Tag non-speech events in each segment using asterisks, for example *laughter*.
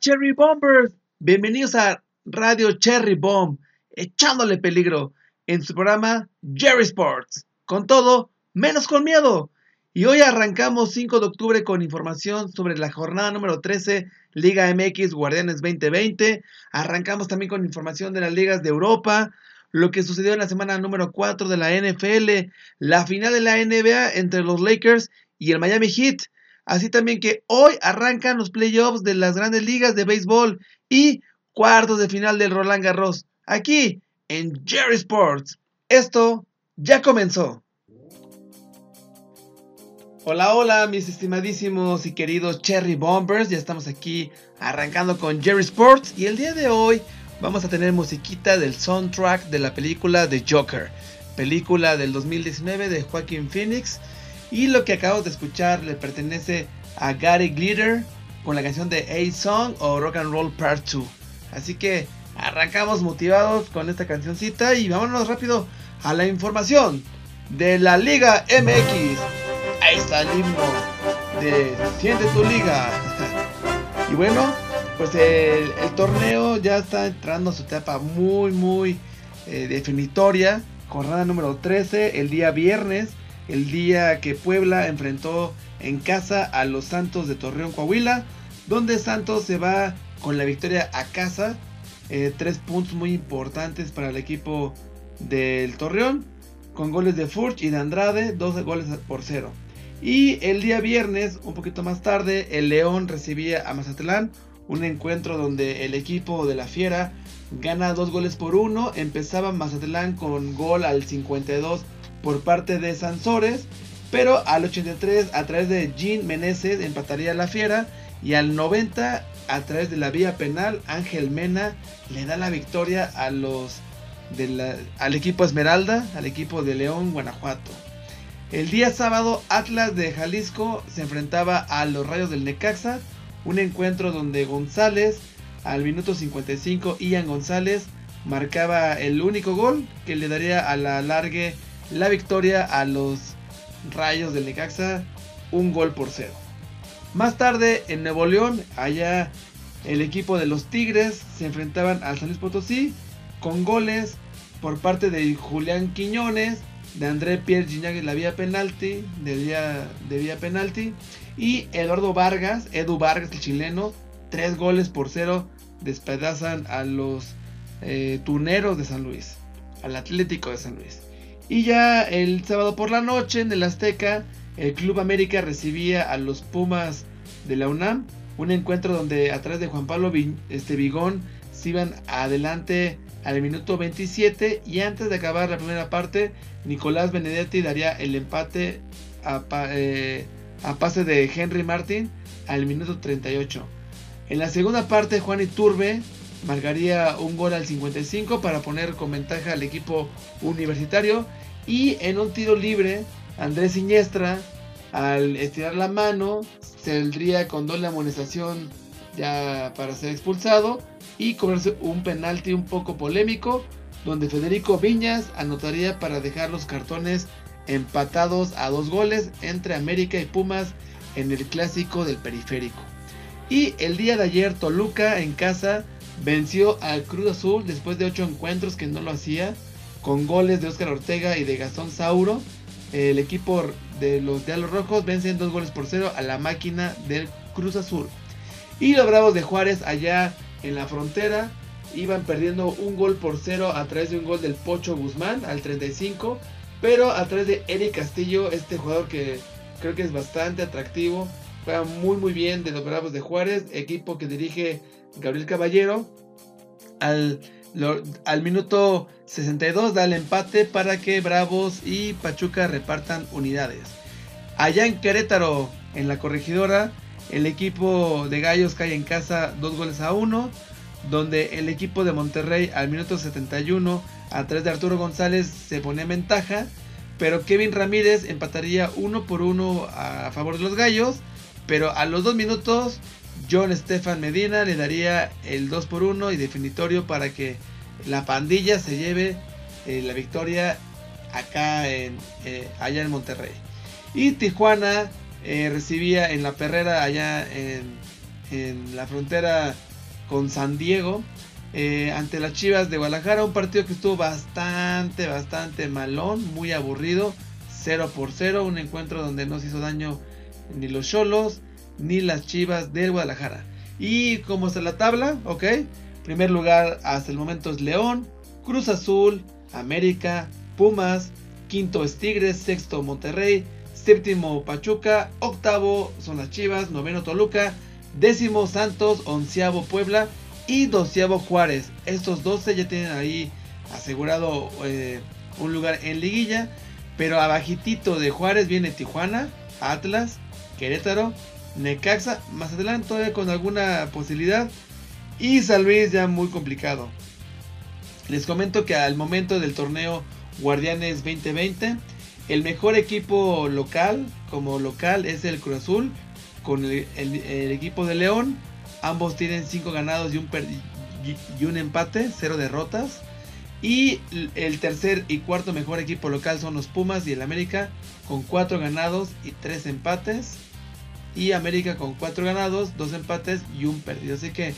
Cherry Bombers? Bienvenidos a Radio Cherry Bomb, echándole peligro en su programa Jerry Sports. Con todo, menos con miedo. Y hoy arrancamos 5 de octubre con información sobre la jornada número 13, Liga MX Guardianes 2020. Arrancamos también con información de las ligas de Europa, lo que sucedió en la semana número 4 de la NFL, la final de la NBA entre los Lakers y el Miami Heat. Así también que hoy arrancan los playoffs de las grandes ligas de béisbol y cuartos de final del Roland Garros. Aquí en Jerry Sports. Esto ya comenzó. Hola, hola, mis estimadísimos y queridos Cherry Bombers. Ya estamos aquí arrancando con Jerry Sports. Y el día de hoy vamos a tener musiquita del soundtrack de la película The Joker. Película del 2019 de Joaquin Phoenix. Y lo que acabamos de escuchar le pertenece a Gary Glitter con la canción de A Song o Rock and Roll Part 2. Así que arrancamos motivados con esta cancioncita y vámonos rápido a la información de la Liga MX ahí está el himno de Siente tu liga. y bueno, pues el, torneo ya está entrando a su etapa muy, muy eh, definitoria. Jornada número 13, el día viernes, el día que Puebla enfrentó en casa a los Santos de Torreón, Coahuila, donde Santos se va con la victoria a casa. Eh, tres puntos muy importantes para el equipo del Torreón, con goles de Furch y de Andrade, dos goles por cero. Y el día viernes, un poquito más tarde, el León recibía a Mazatlán. Un encuentro donde el equipo de la Fiera gana dos goles por uno. Empezaba Mazatlán con gol al 52 por parte de Sansores. Pero al 83 a través de Jean Meneses empataría la Fiera. Y al 90 a través de la vía penal Ángel Mena le da la victoria a los al equipo Esmeralda, al equipo de León, Guanajuato. El día sábado, Atlas de Jalisco se enfrentaba a los Rayos del Necaxa. Un encuentro donde González, al minuto 55, Ian González marcaba el único gol que le daría a la largue la victoria a los Rayos del Necaxa, un gol por cero. Más tarde, en Nuevo León, allá el equipo de los Tigres se enfrentaban al San Luis Potosí con goles por parte de Julián Quiñones, de André Pierre Gignac la vía penalti, de vía, de vía penalti. Y Eduardo Vargas, Edu Vargas, el chileno, tres goles por cero despedazan a los eh, tuneros de San Luis, al Atlético de San Luis. Y ya el sábado por la noche en el Azteca, el Club América recibía a los Pumas de la UNAM. Un encuentro donde atrás de Juan Pablo este, Vigón se iban adelante al minuto 27 y antes de acabar la primera parte, Nicolás Benedetti daría el empate eh, a, pase de Henry Martin al minuto 38. En la segunda parte, Juan Iturbe marcaría un gol al 55 para poner con ventaja al equipo universitario. Y en un tiro libre, Andrés Siniestra, al estirar la mano, saldría con doble amonestación ya para ser expulsado y cobrarse un penalti un poco polémico donde Federico Viñas anotaría para dejar los cartones empatados a dos goles entre América y Pumas en el clásico del periférico. Y el día de ayer Toluca en casa venció al Cruz Azul después de ocho encuentros que no lo hacía, con goles de Óscar Ortega y de Gastón Sauro. El equipo de los Diablos Rojos vencen dos goles por cero a la máquina del Cruz Azul. Y los Bravos de Juárez allá en la frontera iban perdiendo un gol por cero a través de un gol del Pocho Guzmán al 35. Pero a través de Eric Castillo, este jugador que creo que es bastante atractivo. Juega muy muy bien de los Bravos de Juárez, equipo que dirige Gabriel Caballero. Al, al minuto 62 da el empate para que Bravos y Pachuca repartan unidades. Allá en Querétaro, en la corregidora, el equipo de Gallos cae en casa dos goles a uno. Donde el equipo de Monterrey al minuto 71 a través de Arturo González se pone en ventaja. Pero Kevin Ramírez empataría uno por uno a favor de los Gallos. Pero a los dos minutos John Stefan Medina le daría el 2 por 1 y definitorio para que la pandilla se lleve eh, la victoria acá en, eh, allá en Monterrey. Y Tijuana eh, recibía en la perrera allá en, la frontera con San Diego. Ante las Chivas de Guadalajara, un partido que estuvo bastante, bastante malón, muy aburrido, 0 por 0, un encuentro donde no se hizo daño ni los Cholos ni las Chivas del Guadalajara. Y como está la tabla, ok, primer lugar hasta el momento es León, Cruz Azul, América, Pumas, quinto es Tigres, sexto Monterrey, séptimo Pachuca, octavo son las Chivas, noveno Toluca, décimo Santos, onceavo Puebla y doceavo Juárez. Estos 12 ya tienen ahí asegurado eh, un lugar en liguilla, pero abajitito de Juárez viene Tijuana, Atlas, Querétaro, Necaxa, más adelante todavía con alguna posibilidad y San Luis ya muy complicado. Les comento que al momento del torneo Guardianes 2020, el mejor equipo local, como local, es el Cruz Azul, con el, equipo de León. Ambos tienen 5 ganados y un, y un empate, 0 derrotas. Y el tercer y cuarto mejor equipo local son los Pumas y el América, con 4 ganados y 3 empates. Y América con 4 ganados, 2 empates y un perdido. Así que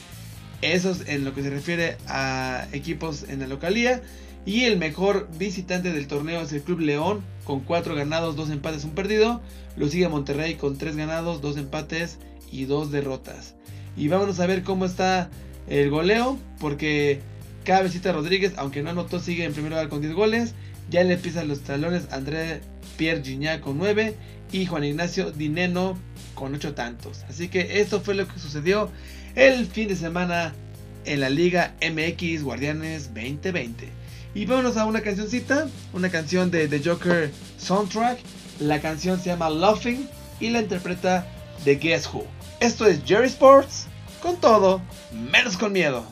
eso es en lo que se refiere a equipos en la localía. Y el mejor visitante del torneo es el Club León, con 4 ganados, 2 empates, un perdido. Lo sigue Monterrey con 3 ganados, 2 empates y 2 derrotas. Y vámonos a ver cómo está el goleo, porque Cabecita Rodríguez, aunque no anotó, sigue en primer lugar con 10 goles. Ya le pisan los talones André Pierre Gignac con 9 y Juan Ignacio Dineno con 8 tantos. Así que esto fue lo que sucedió el fin de semana en la Liga MX Guardianes 2020. Y vámonos a una cancioncita, una canción de The Joker Soundtrack. La canción se llama Laughing y la interpreta The Guess Who. Esto es Jerry Sports, con todo, menos con miedo.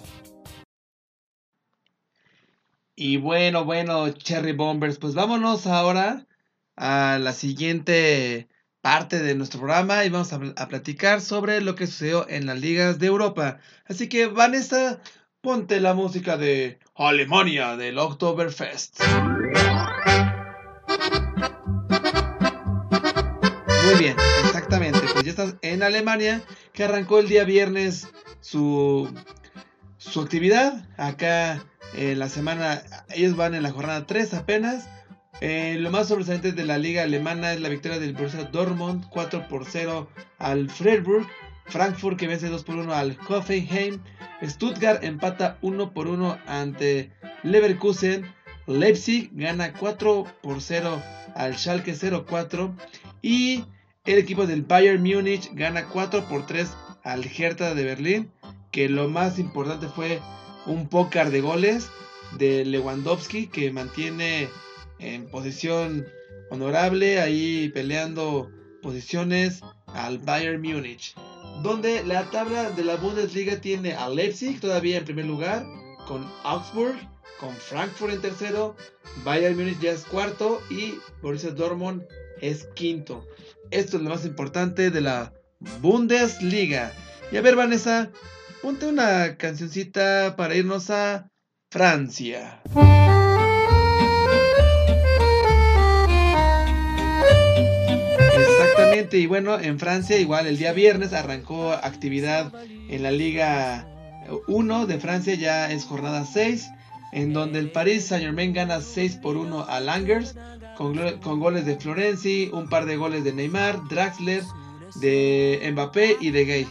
Y bueno, bueno, Cherry Bombers, pues vámonos ahora a la siguiente parte de nuestro programa y vamos a, platicar sobre lo que sucedió en las ligas de Europa. Así que Vanessa, ponte la música de Alemania del Oktoberfest. Muy bien, exactamente. Pues ya estás en Alemania, que arrancó el día viernes su, su actividad. Acá en la semana, ellos van en la jornada 3 apenas. Eh, lo más sobresaliente de la liga alemana es la victoria del Borussia Dortmund 4 por 0 al Freiburg. Frankfurt que vence 2 por 1 al Hoffenheim. Stuttgart empata 1 por 1 ante Leverkusen. Leipzig gana 4 por 0 al Schalke 04. Y el equipo del Bayern Múnich gana 4 por 3 al Hertha de Berlín. Que lo más importante fue un pócar de goles de Lewandowski que mantiene en posición honorable, ahí peleando posiciones al Bayern Múnich. Donde la tabla de la Bundesliga tiene a Leipzig todavía en primer lugar, con Augsburg, con Frankfurt en tercero, Bayern Múnich ya es cuarto y Borussia Dortmund es quinto. Esto es lo más importante de la Bundesliga. Y a ver, Vanessa, ponte una cancioncita para irnos a Francia. Y bueno, en Francia igual el día viernes arrancó actividad en la Liga 1 de Francia, ya es jornada 6, en donde el Paris Saint Germain gana 6 por 1 a Langers, con, goles de Florenzi, un par de goles de Neymar, Draxler, de Mbappé y de Gay.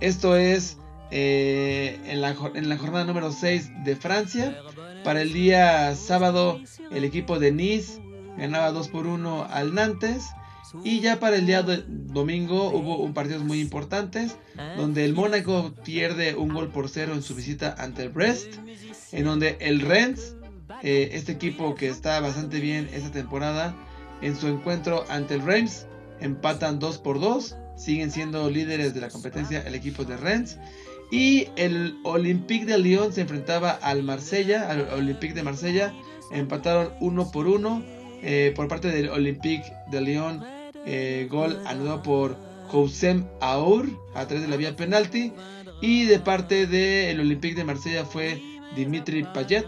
Esto es eh, en, la, en la jornada número 6 de Francia. Para el día sábado, el equipo de Nice ganaba 2 por 1 al Nantes. Y ya para el día de domingo hubo un partidos muy importantes, donde el Mónaco pierde un gol por cero en su visita ante el Brest, en donde el Rennes, eh, este equipo que está bastante bien esta temporada, en su encuentro ante el Reims, empatan 2 por 2, siguen siendo líderes de la competencia el equipo de Rennes. Y el Olympique de Lyon se enfrentaba al Marsella, al Olympique de Marsella, empataron 1 por 1 eh, por parte del Olympique de Lyon eh, gol anudado por Houssem Aour a través de la vía penalti. Y de parte del Olympique de Marsella fue Dimitri Payet.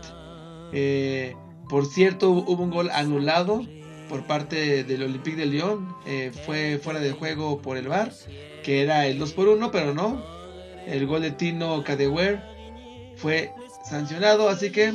Eh, por cierto, hubo un gol anulado por parte del Olympique de Lyon. Eh, fue fuera de juego por el VAR, que era el 2 por 1, pero no. el gol de Tino Cadewer fue sancionado, así que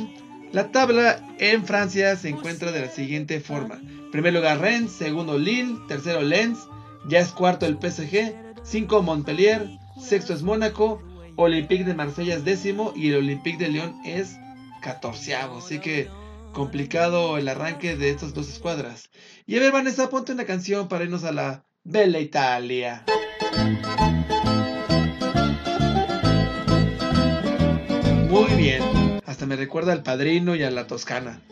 la tabla en Francia se encuentra de la siguiente forma. Primer lugar Rennes, segundo Lille, tercero Lens, ya es cuarto el PSG, cinco Montpellier, sexto es Mónaco, Olympique de Marsella es décimo y el Olympique de Lyon es catorceavo. Así que complicado el arranque de estas dos escuadras. Y a ver, Vanessa, ponte una canción para irnos a la Bella Italia. Muy bien, hasta me recuerda al padrino y a la Toscana.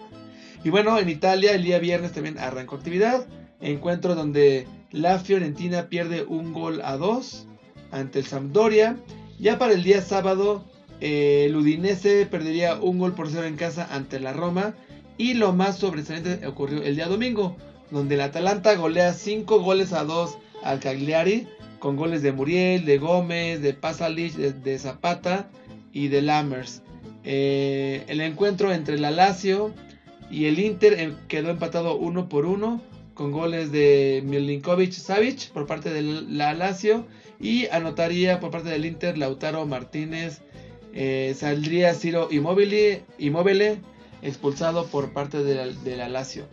Y bueno, en Italia el día viernes también arrancó actividad. Encuentro donde la Fiorentina pierde un gol a dos ante el Sampdoria. Ya para el día sábado, eh, el Udinese perdería un gol por cero en casa ante la Roma. Y lo más sobresaliente ocurrió el día domingo, donde el Atalanta golea 5 goles a 2 al Cagliari, con goles de Muriel, de Gómez, de Pasalic, de, Zapata y de Lammers. Eh, el encuentro entre la Lazio y el Inter em, quedó empatado uno por uno con goles de Milinkovic Savic por parte de la Lazio y anotaría por parte del Inter Lautaro Martínez. Eh, saldría Ciro Immobile expulsado por parte de la, Lazio.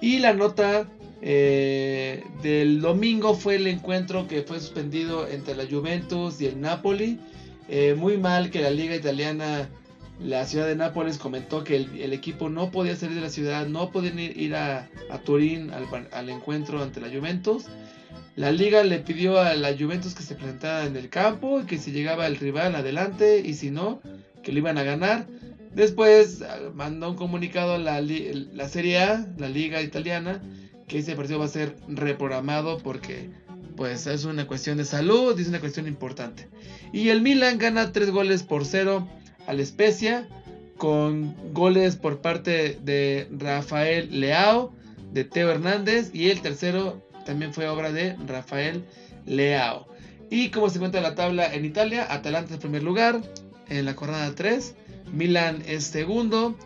Y la nota eh, del domingo fue el encuentro que fue suspendido entre la Juventus y el Napoli. Eh, muy mal que la liga italiana, la ciudad de Nápoles comentó que el, equipo no podía salir de la ciudad, no podían ir, a, Turín al, encuentro ante la Juventus. La liga le pidió a la Juventus que se presentara en el campo y que si llegaba el rival adelante y si no, que lo iban a ganar. Después ah, mandó un comunicado a la, la Serie A, la liga italiana, que ese partido va a ser reprogramado porque pues es una cuestión de salud, es una cuestión importante. Y el Milan gana 3 goles por 0 al Spezia con goles por parte de Rafael Leao, de Teo Hernández y el tercero también fue obra de Rafael Leao. Y como se cuenta la tabla en Italia, Atalanta en primer lugar en la jornada 3 Milan es segundo,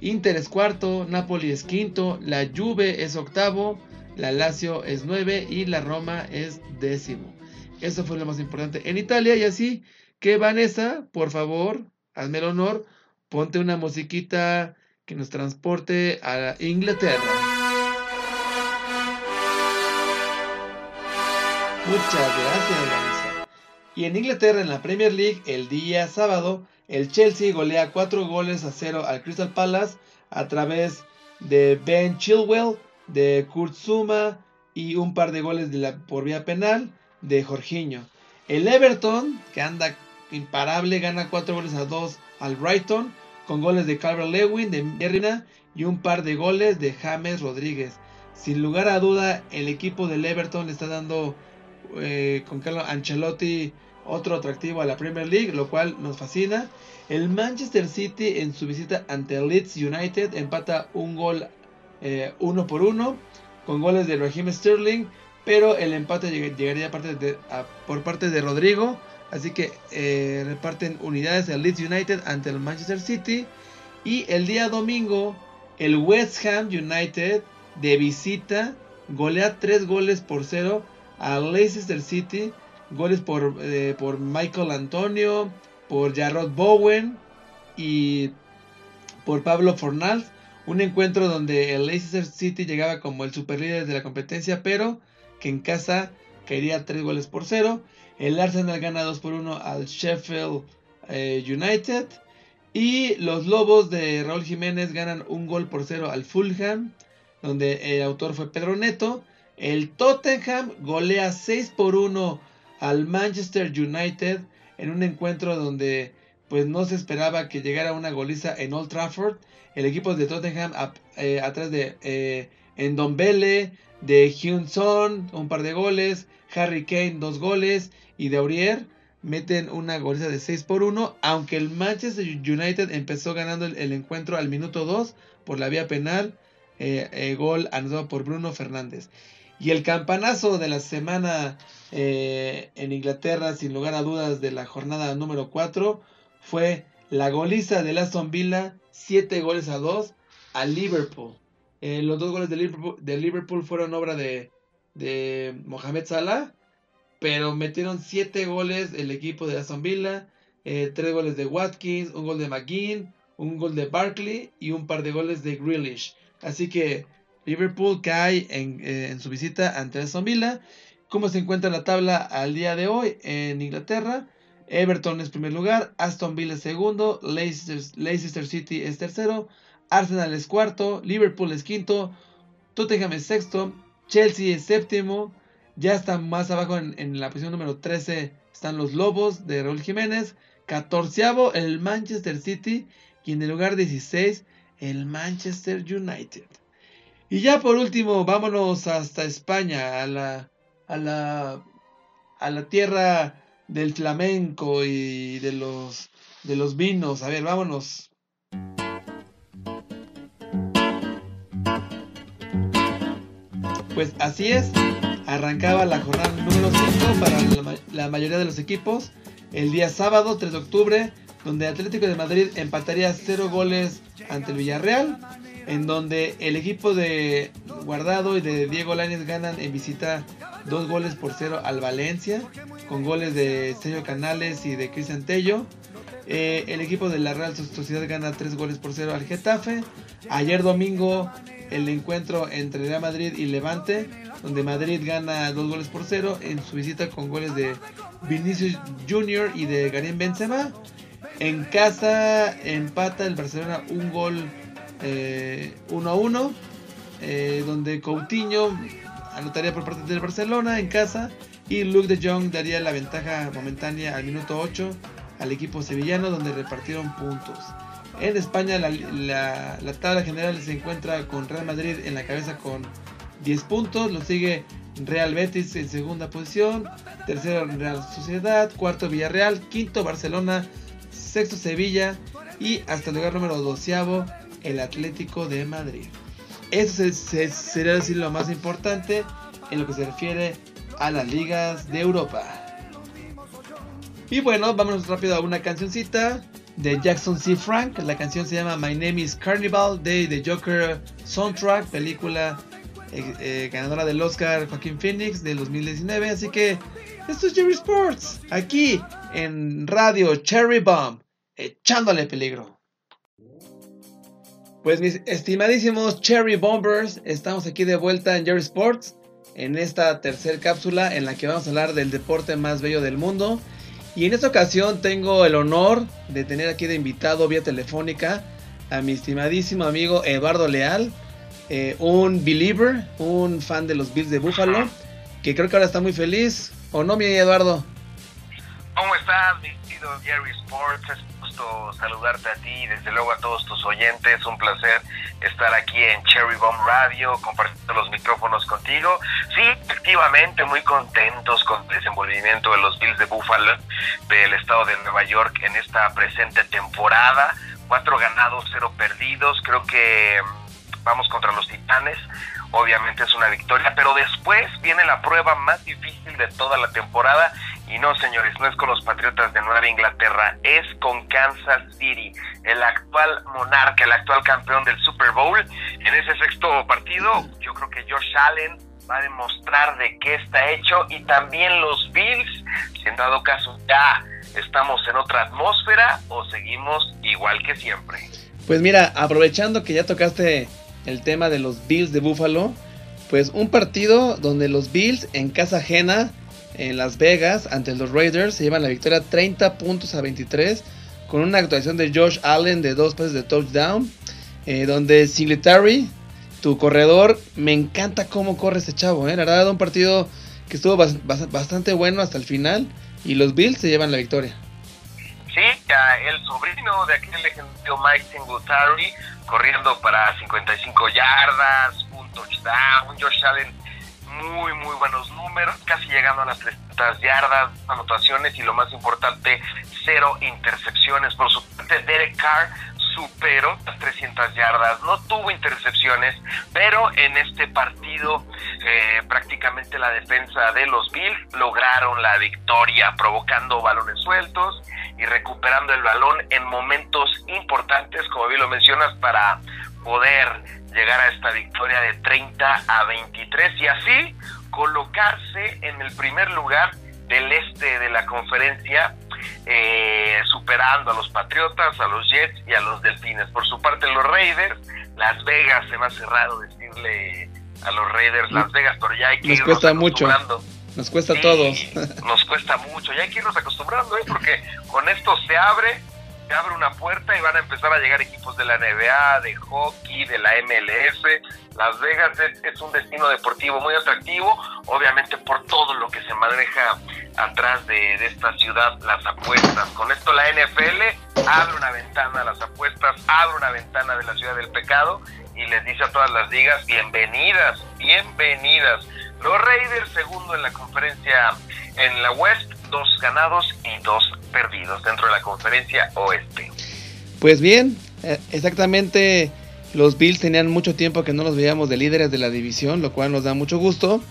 Inter es cuarto, Napoli es quinto, la Juve es octavo, la Lazio es nueve y la Roma es décimo. Eso fue lo más importante en Italia y así que Vanessa, por favor, hazme el honor, ponte una musiquita que nos transporte a Inglaterra. Muchas gracias, Vanessa. Y en Inglaterra, en la Premier League, el día sábado, el Chelsea golea 4 goles a 0 al Crystal Palace a través de Ben Chilwell, de Kurt Zuma y un par de goles de la, por vía penal de Jorginho. El Everton, que anda imparable, gana 4 goles a 2 al Brighton con goles de Calvert Lewin, de Merina y un par de goles de James Rodríguez. Sin lugar a duda, el equipo del Everton le está dando eh, con Carlo Ancelotti otro atractivo a la Premier League, lo cual nos fascina. El Manchester City en su visita ante Leeds United empata un gol eh, uno por uno con goles de Raheem Sterling, pero el empate llegaría por parte de Rodrigo, así que eh, reparten unidades el Leeds United ante el Manchester City y el día domingo el West Ham United de visita golea tres goles por cero al Leicester City Goles por, eh, por Michael Antonio, por Jarrod Bowen y por Pablo Fornals. Un encuentro donde el Leicester City llegaba como el superlíder de la competencia, pero que en casa caería 3 goles por 0. El Arsenal gana 2 por 1 al Sheffield eh, United. Y los Lobos de Raúl Jiménez ganan un gol por 0 al Fulham, donde el autor fue Pedro Neto. El Tottenham golea 6 por 1 al Manchester United en un encuentro donde pues no se esperaba que llegara una goliza en Old Trafford. El equipo de Tottenham eh, atrás de eh, Endombele, de Hyun Son, un par de goles, Harry Kane dos goles y de Aurier meten una goliza de 6 por 1, aunque el Manchester United empezó ganando el, encuentro al minuto 2 por la vía penal, eh, eh, gol anotado por Bruno Fernández. Y el campanazo de la semana eh, en Inglaterra, sin lugar a dudas, de la jornada número 4, fue la goliza de Aston Villa, 7 goles a 2 a Liverpool. Los dos goles de Liverpool, de Liverpool fueron obra de, de Mohamed Salah, pero metieron 7 goles el equipo de Aston Villa, 3 eh, goles de Watkins, un gol de McGinn, un gol de Barkley y un par de goles de Grealish. Así que Liverpool cae en, eh, en su visita ante Aston Villa. ¿Cómo se encuentra la tabla al día de hoy en Inglaterra? Everton es primer lugar, Aston Villa es segundo, Leicester, City es tercero, Arsenal es cuarto, Liverpool es quinto, Tottenham es sexto, Chelsea es séptimo, ya está más abajo en, la posición número 13 están los Lobos de Raúl Jiménez, catorceavo el Manchester City y en el lugar 16 el Manchester United. Y ya por último, vámonos hasta España, a la, a la, a la tierra del flamenco y de los, de los vinos. A ver, vámonos. Pues así es, arrancaba la jornada número 5 para la, mayoría de los equipos el día sábado 3 de octubre, donde Atlético de Madrid empataría 0 goles ante el Villarreal, en donde el equipo de Guardado y de Diego Lainez ganan en visita dos goles por cero al Valencia, con goles de Sergio Canales y de Cristian Tello. Eh, el equipo de la Real Sociedad gana tres goles por cero al Getafe. Ayer domingo el encuentro entre Real Madrid y Levante, donde Madrid gana dos goles por cero en su visita con goles de Vinicius Junior y de Karim Benzema. En casa empata el Barcelona un gol 1 eh, a 1, eh, donde Coutinho anotaría por parte del Barcelona en casa y Luke de Jong daría la ventaja momentánea al minuto 8 al equipo sevillano donde repartieron puntos. En España la, tabla general se encuentra con Real Madrid en la cabeza con 10 puntos, lo sigue Real Betis en segunda posición, tercero Real Sociedad, cuarto Villarreal, quinto Barcelona, sexto Sevilla y hasta el lugar número doceavo el Atlético de Madrid. Eso sería decir lo más importante en lo que se refiere a las ligas de Europa. Y bueno, vámonos rápido a una cancioncita de Jackson C. Frank. La canción se llama My Name is Carnival de The Joker Soundtrack, película eh, eh, ganadora del Oscar Joaquín Phoenix del 2019. Así que esto es Jerry Sports, aquí en Radio Cherry Bomb, echándole peligro. Pues mis estimadísimos Cherry Bombers, estamos aquí de vuelta en Jerry Sports, en esta tercera cápsula en la que vamos a hablar del deporte más bello del mundo. Y en esta ocasión tengo el honor de tener aquí de invitado vía telefónica a mi estimadísimo amigo Eduardo Leal, eh, un believer, un fan de los Bills de Buffalo, que creo que ahora está muy feliz. ¿O no, mi Eduardo? ¿Cómo estás, mi querido Jerry Sports? saludarte a ti y desde luego a todos tus oyentes. Un placer estar aquí en Cherry Bomb Radio, compartiendo los micrófonos contigo. Sí, efectivamente, muy contentos con el desenvolvimiento de los Bills de Buffalo del estado de Nueva York en esta presente temporada. Cuatro ganados, cero perdidos. Creo que vamos contra los Titanes. Obviamente es una victoria, pero después viene la prueba más difícil de toda la temporada y no, señores, no es con los Patriotas de Nueva Inglaterra, es con Kansas City, el actual monarca, el actual campeón del Super Bowl. En ese sexto partido, yo creo que Josh Allen va a demostrar de qué está hecho y también los Bills, si en dado caso ya estamos en otra atmósfera o seguimos igual que siempre. Pues mira, aprovechando que ya tocaste el tema de los Bills de Buffalo, pues un partido donde los Bills en casa ajena en Las Vegas ante los Raiders. Se llevan la victoria 30 puntos a 23 con una actuación de Josh Allen de dos pases de touchdown. Eh, donde Singletary, tu corredor, me encanta cómo corre este chavo. Eh. La verdad, un partido que estuvo bastante bueno hasta el final. Y los Bills se llevan la victoria. Sí, el sobrino de aquel legendario Mike Singletary corriendo para 55 yardas, un touchdown. Josh Allen muy, muy buenos números, casi llegando a las 300 yardas, anotaciones y lo más importante, cero intercepciones. Por su parte, Derek Carr superó las 300 yardas, no tuvo intercepciones, pero en este partido eh, prácticamente la defensa de los Bills lograron la victoria, provocando balones sueltos y recuperando el balón en momentos importantes, como bien lo mencionas, para poder llegar a esta victoria de 30 a 23 y así colocarse en el primer lugar del este de la conferencia, eh, superando a los Patriotas, a los Jets y a los Delfines. Por su parte, los Raiders, Las Vegas, se me ha cerrado decirle a los Raiders Las Vegas, pero ya hay que Nos cuesta mucho. Nos cuesta a todos. nos cuesta mucho, ya hay que irnos acostumbrando, ¿eh? porque con esto se abre se abre una puerta y van a empezar a llegar equipos de la NBA, de hockey, de la MLS. Las Vegas es, un destino deportivo muy atractivo, obviamente por todo lo que se maneja atrás de, esta ciudad, las apuestas. Con esto la NFL abre una ventana a las apuestas, abre una ventana de la ciudad del pecado y les dice a todas las ligas, bienvenidas, bienvenidas. Los Raiders, segundo en la conferencia en la West, dos ganados y dos perdidos dentro de la conferencia oeste. Pues bien, eh, exactamente los Bills tenían mucho tiempo que no los veíamos de líderes de la división, lo cual nos da mucho gusto.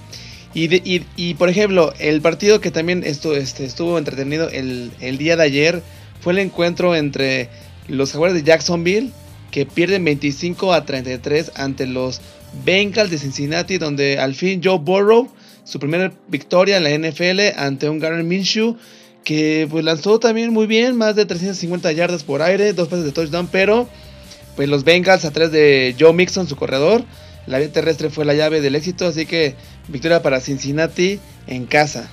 Y, por ejemplo, el partido que también estuvo, este, estuvo entretenido el, el, día de ayer fue el encuentro entre los Jaguares de Jacksonville, que pierden 25 a 33 ante los Bengals de Cincinnati, donde al fin Joe Burrow, su primera victoria en la NFL ante un Garner Minshew, que pues lanzó también muy bien, más de 350 yardas por aire, dos pases de touchdown, pero pues los Bengals a tres de Joe Mixon, su corredor, la vía terrestre fue la llave del éxito, así que victoria para Cincinnati en casa.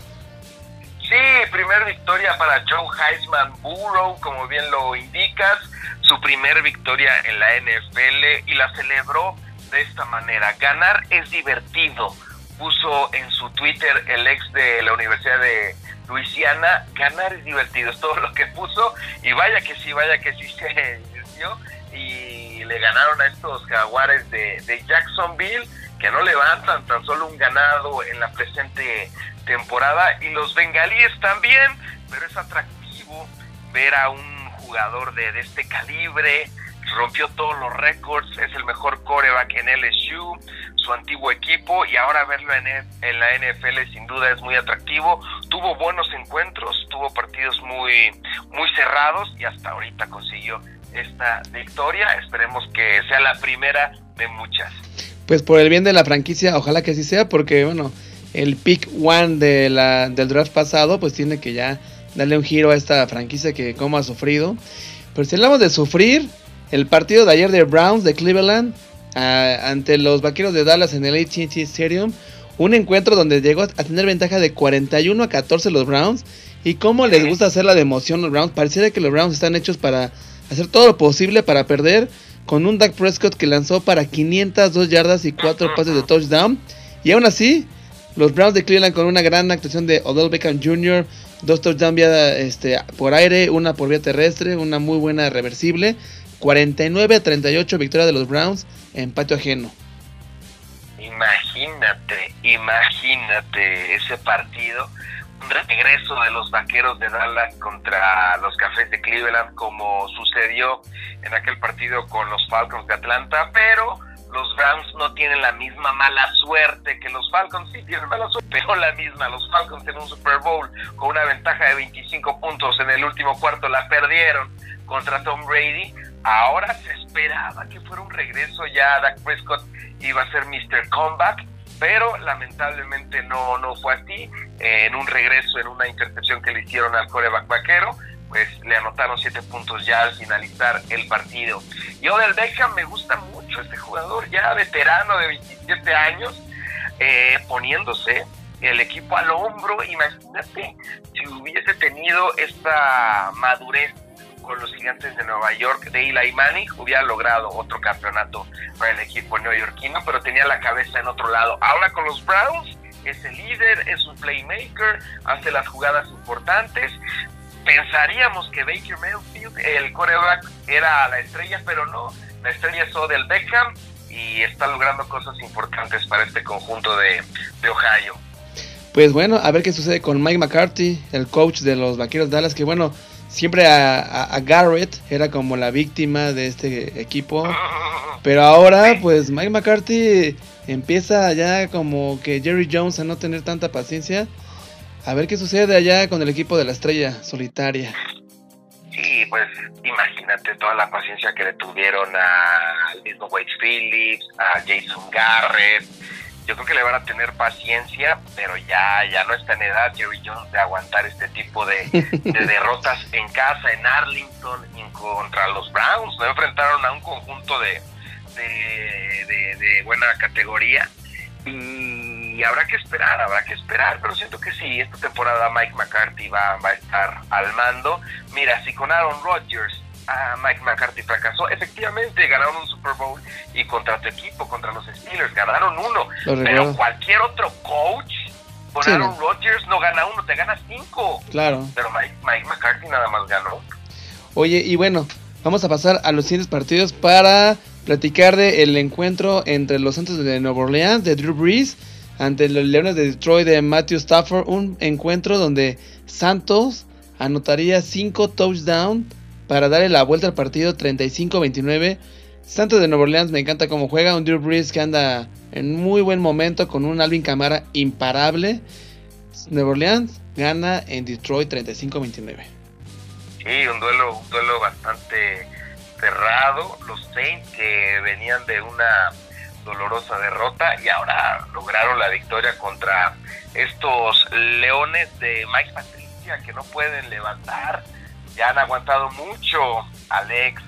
Sí, primer victoria para Joe Heisman Burrow, como bien lo indicas, su primer victoria en la NFL y la celebró de esta manera. Ganar es divertido, puso en su Twitter el ex de la Universidad de Luisiana, ganar es divertido, es todo lo que puso y vaya que sí, vaya que sí *laughs* se divirtió y le ganaron a estos jaguares de, de Jacksonville que no levantan tan solo un ganado en la presente temporada y los bengalíes también, pero es atractivo ver a un jugador de, de este calibre, rompió todos los récords, es el mejor coreback en LSU, su antiguo equipo, y ahora verlo en, en, la NFL sin duda es muy atractivo. Tuvo buenos encuentros, tuvo partidos muy, muy cerrados y hasta ahorita consiguió esta victoria. Esperemos que sea la primera de muchas. Pues por el bien de la franquicia, ojalá que así sea, porque bueno, el pick one de la, del draft pasado, pues tiene que ya darle un giro a esta franquicia que como ha sufrido. Pero si hablamos de sufrir, el partido de ayer de Browns de Cleveland ante los Vaqueros de Dallas en el AT&T Stadium, un encuentro donde llegó a tener ventaja de 41 a 14 los Browns. Y cómo les gusta hacer la de emoción los Browns. Pareciera que los Browns están hechos para hacer todo lo posible para perder. Con un Dak Prescott que lanzó para 502 yardas y 4 pases de touchdown. Y aún así, los Browns de Cleveland con una gran actuación de Odell Beckham Jr., dos touchdowns este, por aire, una por vía terrestre, una muy buena reversible. 49 a 38 victoria de los Browns en patio ajeno. Imagínate, imagínate ese partido, un regreso de los vaqueros de Dallas contra los Cafés de Cleveland como sucedió en aquel partido con los Falcons de Atlanta, pero los Browns no tienen la misma mala suerte que los Falcons, sí tienen mala suerte, pero la misma, los Falcons en un Super Bowl con una ventaja de 25 puntos en el último cuarto la perdieron contra Tom Brady, Ahora se esperaba que fuera un regreso ya, Dak Prescott iba a ser Mr. Comeback, pero lamentablemente no, no fue así. en un regreso, en una intercepción que le hicieron al coreback vaquero, pues le anotaron siete puntos ya al finalizar el partido. Y Odell Beckham me gusta mucho este jugador, ya veterano de 27 años, eh, poniéndose el equipo al hombro. Imagínate si hubiese tenido esta madurez con los gigantes de Nueva York de Eli Manning, hubiera logrado otro campeonato para el equipo neoyorquino, pero tenía la cabeza en otro lado. Ahora con los Browns es el líder, es un playmaker, hace las jugadas importantes. Pensaríamos que Baker Mayfield, el coreback, era la estrella, pero no. La estrella es Odell Beckham y está logrando cosas importantes para este conjunto de, de Ohio. Pues bueno, a ver qué sucede con Mike McCarthy, el coach de los Vaqueros de Dallas, que bueno, siempre a, Garrett era como la víctima de este equipo. Pero ahora, pues Mike McCarthy empieza ya como que Jerry Jones a no tener tanta paciencia. A ver qué sucede allá con el equipo de la estrella solitaria. Sí, pues imagínate toda la paciencia que le tuvieron a mismo Wade Phillips, a Jason Garrett, yo creo que le van a tener paciencia, pero ya, ya no está en edad Jerry Jones de aguantar este tipo de, *laughs* derrotas en casa, en Arlington, en contra los Browns. No enfrentaron a un conjunto de, de, buena categoría y habrá que esperar, habrá que esperar, pero siento que sí, esta temporada Mike McCarthy va, va a estar al mando. Mira, si con Aaron Rodgers Mike McCarthy fracasó. Efectivamente, ganaron un Super Bowl y contra tu equipo, contra los Steelers, ganaron uno. Pero cualquier otro coach con Aaron Rodgers no gana uno, te gana cinco. Claro. Pero Mike, McCarthy nada más ganó. Oye, y bueno, vamos a pasar a los siguientes partidos para platicar de el encuentro entre los Santos de Nueva Orleans, de Drew Brees, ante los Leones de Detroit de Matthew Stafford. Un encuentro donde Santos anotaría cinco touchdowns para darle la vuelta al partido 35-29. Santos de Nueva Orleans me encanta cómo juega. Un Drew Brees que anda en muy buen momento con un Alvin Camara imparable. Nueva Orleans gana en Detroit 35-29. Sí, un duelo, un duelo bastante cerrado. Los Saints que venían de una dolorosa derrota y ahora lograron la victoria contra estos Leones de Mike Patricia que no pueden levantar ya han aguantado mucho al ex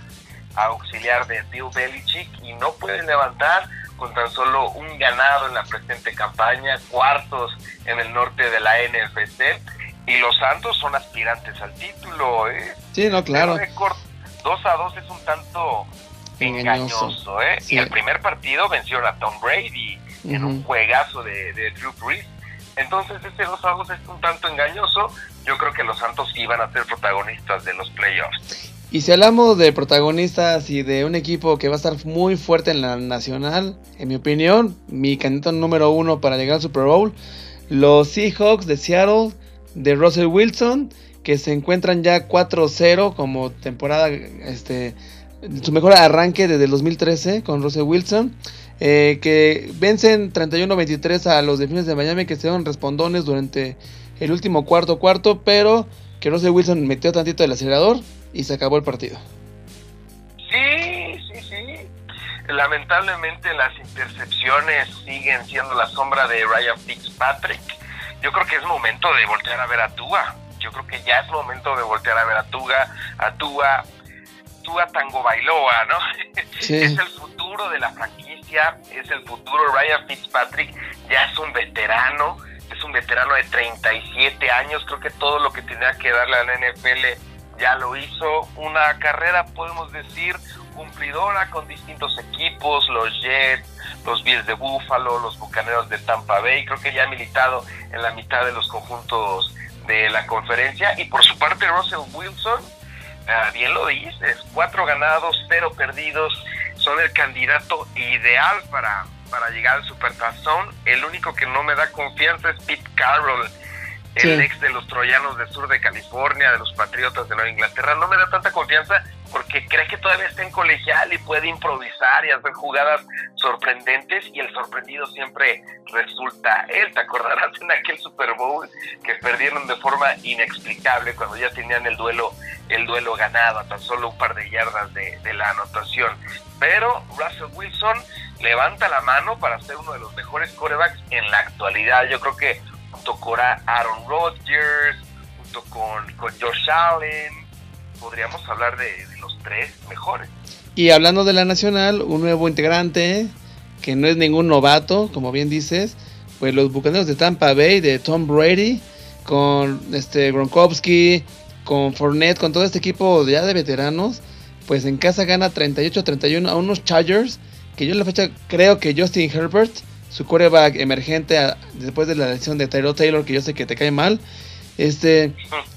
auxiliar de Bill Belichick y no pueden levantar con tan solo un ganado en la presente campaña, cuartos en el norte de la NFC y los Santos son aspirantes al título. ¿eh? Sí, no, claro. 2 a 2 es un tanto engañoso. ¿eh? Y el primer partido venció a Tom Brady en un juegazo de, de Drew Brees. Entonces ese 2 a 2 es un tanto engañoso, yo creo que los Santos iban a ser protagonistas de los playoffs. Y si hablamos de protagonistas y de un equipo que va a estar muy fuerte en la nacional, en mi opinión, mi candidato número uno para llegar al Super Bowl, los Seahawks de Seattle, de Russell Wilson, que se encuentran ya 4-0 como temporada, este, su mejor arranque desde el 2013 con Russell Wilson. Eh, que vencen 31-23 a los Delfines de Miami que se dieron respondones durante el último cuarto cuarto, pero que Russell Wilson metió tantito el acelerador y se acabó el partido. Sí, sí, sí. Lamentablemente las intercepciones siguen siendo la sombra de Ryan Fitzpatrick. Yo creo que es momento de voltear a ver a Tua. Yo creo que ya es momento de voltear a ver a Tua, a Tua, Tua Tango Bailoa, ¿no? *laughs* es el futuro de la franquicia, es el futuro. Ryan Fitzpatrick ya es un veterano un veterano de 37 años, creo que todo lo que tenía que darle a la NFL ya lo hizo. Una carrera, podemos decir, cumplidora con distintos equipos, los Jets, los Bills de Buffalo, los Bucaneros de Tampa Bay, creo que ya ha militado en la mitad de los conjuntos de la conferencia. Y por su parte, Russell Wilson, ah, bien lo dices, cuatro ganados, cero perdidos, son el candidato ideal para para llegar al Supertazón. El único que no me da confianza es Pete Carroll, el ex de los Troyanos del sur de California, de los Patriotas de Nueva Inglaterra. No me da tanta confianza porque cree que todavía está en colegial y puede improvisar y hacer jugadas sorprendentes y el sorprendido siempre resulta él. Te acordarás en aquel Super Bowl que perdieron de forma inexplicable cuando ya tenían el duelo el duelo ganado a tan solo un par de yardas de, de la anotación. Pero Russell Wilson levanta la mano para ser uno de los mejores corebacks en la actualidad. Yo creo que junto con Aaron Rodgers, junto con, Josh Allen, podríamos hablar de, los tres mejores. Y hablando de la nacional, un nuevo integrante que no es ningún novato, como bien dices, pues los bucaneros de Tampa Bay, de Tom Brady, con este Gronkowski, con Fournette, con todo este equipo ya de veteranos, pues en casa gana 38-31 a unos Chargers que yo en la fecha creo que Justin Herbert, su coreback emergente después de la elección de Tyrod Taylor, que yo sé que te cae mal, este,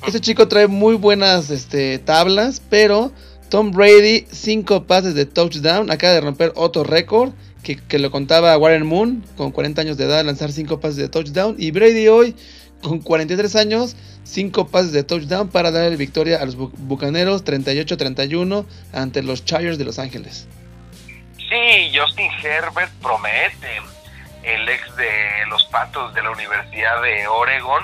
este chico trae muy buenas este, tablas, pero Tom Brady, 5 pases de touchdown, acaba de romper otro récord que, que, lo contaba Warren Moon, con 40 años de edad, lanzar 5 pases de touchdown, y Brady hoy, con 43 años, 5 pases de touchdown para darle victoria a los Bucaneros 38-31 ante los Chargers de Los Ángeles. Sí, Justin Herbert promete. El ex de los Patos de la Universidad de Oregon,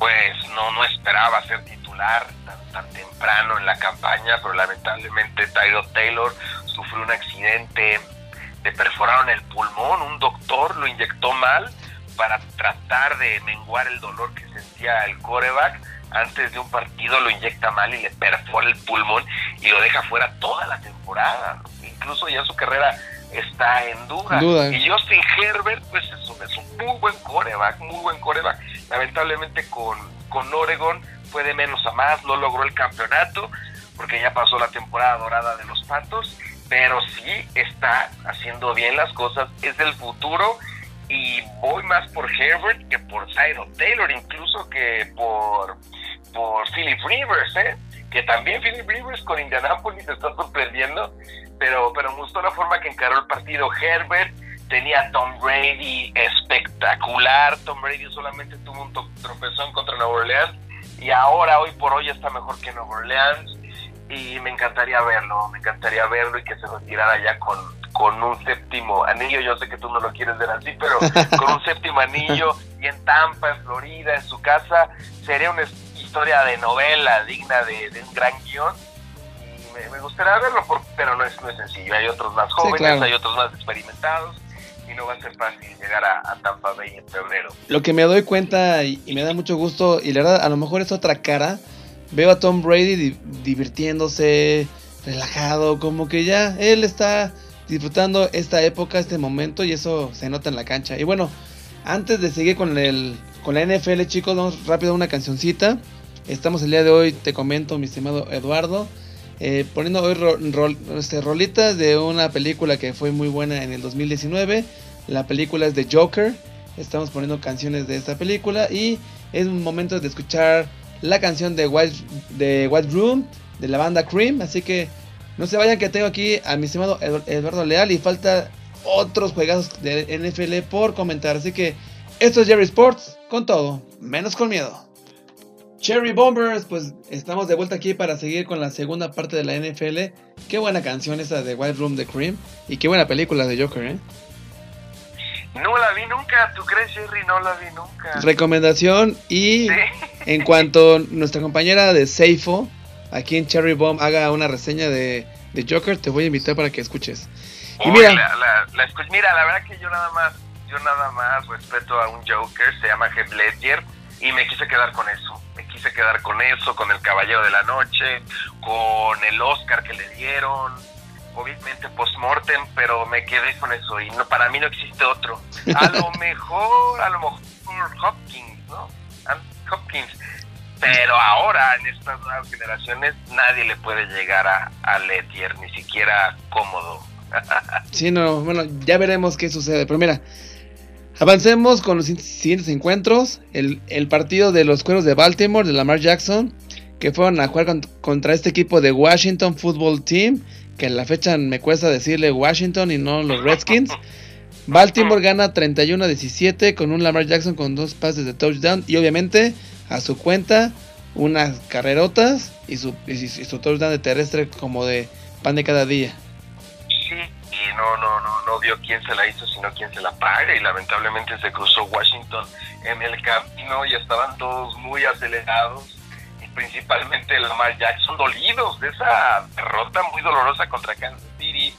pues no, no esperaba ser titular tan, temprano en la campaña, pero lamentablemente Tyro Taylor sufrió un accidente le perforaron el pulmón, un doctor lo inyectó mal para tratar de menguar el dolor que sentía el coreback. Antes de un partido lo inyecta mal y le perfora el pulmón y lo deja fuera toda la temporada. Incluso ya su carrera está en duda. Y Justin Herbert, pues es un, es un muy buen coreback, muy buen coreback. Lamentablemente con, con Oregon fue de menos a más, no logró el campeonato porque ya pasó la temporada dorada de los Patos, pero sí está haciendo bien las cosas, es el futuro y voy más por Herbert que por Tyler Taylor, incluso que por, por Philip Rivers, ¿eh? que también Philip Rivers con Indianapolis está sorprendiendo, pero, pero me gustó la forma que encaró el partido Herbert, tenía Tom Brady espectacular, Tom Brady solamente tuvo un tropezón contra Nueva Orleans y ahora, hoy por hoy, está mejor que Nueva Orleans y me encantaría verlo, me encantaría verlo y que se retirara ya con, con un séptimo anillo. Yo sé que tú no lo quieres ver así, pero *laughs* con un séptimo anillo y en Tampa, en Florida, en su casa, sería una historia de novela digna de, un gran guion. Y me, gustaría verlo, pero no es, no es sencillo. Hay otros más jóvenes, hay otros más experimentados y no va a ser fácil llegar a, Tampa Bay en febrero. Lo que me doy cuenta y, y me da mucho gusto, y la verdad, a lo mejor es otra cara veo a Tom Brady divirtiéndose, relajado, como que ya él está disfrutando esta época, este momento y eso se nota en la cancha. Y bueno, antes de seguir con el con la NFL, chicos, vamos rápido a una cancioncita. Estamos el día de hoy, te comento, mi estimado Eduardo, eh, poniendo hoy este, rolitas de una película que fue muy buena en el 2019. La película es de Joker. Estamos poniendo canciones de esta película y es un momento de escuchar la canción de White, de White Room de la banda Cream. Así que no se vayan que tengo aquí a mi estimado Eduardo Leal y falta otros juegos de NFL por comentar. Así que esto es Jerry Sports con todo, menos con miedo. Cherry Bombers, pues estamos de vuelta aquí para seguir con la segunda parte de la NFL. Qué buena canción esa de White Room de Cream y qué buena película de Joker, ¿eh? No la vi nunca, ¿tú crees, Jerry? No la vi nunca. Recomendación y en cuanto *laughs* nuestra compañera de Seifo, aquí en Cherry Bomb, haga una reseña de, Joker, te voy a invitar para que escuches. Y mira, la, mira, la verdad que yo nada más, yo nada más respeto a un Joker, se llama Heath Ledger, y me quise quedar con eso. Me quise quedar con eso, con el Caballero de la Noche, con el Oscar que le dieron obviamente post-mortem, pero me quedé con eso y no, para mí no existe otro. A lo *laughs* mejor, a lo mejor Hopkins, ¿no? Hopkins. Pero ahora, en estas nuevas generaciones, nadie le puede llegar a, a Letier, ni siquiera cómodo. *laughs* sí, no, bueno, ya veremos qué sucede. Pero mira, avancemos con los siguientes encuentros. El, el partido de los cueros de Baltimore, de Lamar Jackson, que fueron a jugar contra este equipo de Washington Football Team que en la fecha me cuesta decirle Washington y no los Redskins. Baltimore gana 31 a 17 con un Lamar Jackson con dos pases de touchdown y obviamente a su cuenta unas carrerotas y su, su touchdown de terrestre como de pan de cada día. Sí, y no, no, no, no vio quién se la hizo, sino quién se la paga y lamentablemente se cruzó Washington en el camino y estaban todos muy acelerados principalmente Lamar Jackson dolidos de esa derrota muy dolorosa contra Kansas City.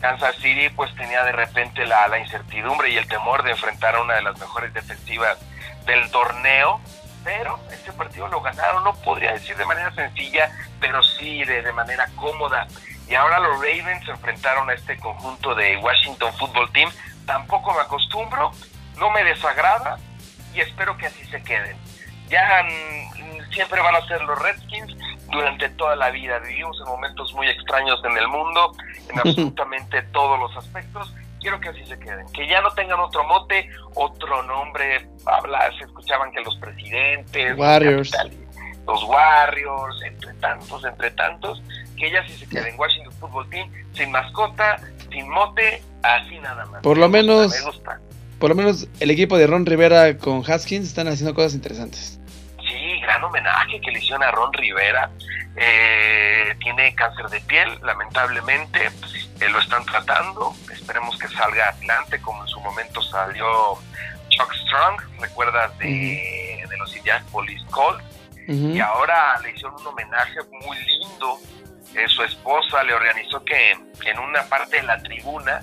Kansas City pues tenía de repente la, la incertidumbre y el temor de enfrentar a una de las mejores defensivas del torneo, pero ese partido lo ganaron, no podría decir de manera sencilla, pero sí de, de manera cómoda. Y ahora los Ravens se enfrentaron a este conjunto de Washington Football Team. Tampoco me acostumbro, no me desagrada y espero que así se queden. Ya siempre van a ser los Redskins durante toda la vida. Vivimos en momentos muy extraños en el mundo, en *laughs* absolutamente todos los aspectos. Quiero que así se queden, que ya no tengan otro mote, otro nombre. Habla, se escuchaban que los presidentes, Warriors. Los, Warriors, entre tantos, entre tantos, que ya sí se queden. Washington Football Team, sin mascota, sin mote, así nada más. Por lo menos. Por lo menos el equipo de Ron Rivera con Haskins están haciendo cosas interesantes gran homenaje que le hicieron a Ron Rivera. Eh, tiene cáncer de piel, lamentablemente, eh, lo están tratando. Esperemos que salga adelante, como en su momento salió Chuck Strong, recuerdas de, de los Indianapolis Colts. Y ahora le hicieron un homenaje muy lindo. Eh, su esposa le organizó que en una parte de la tribuna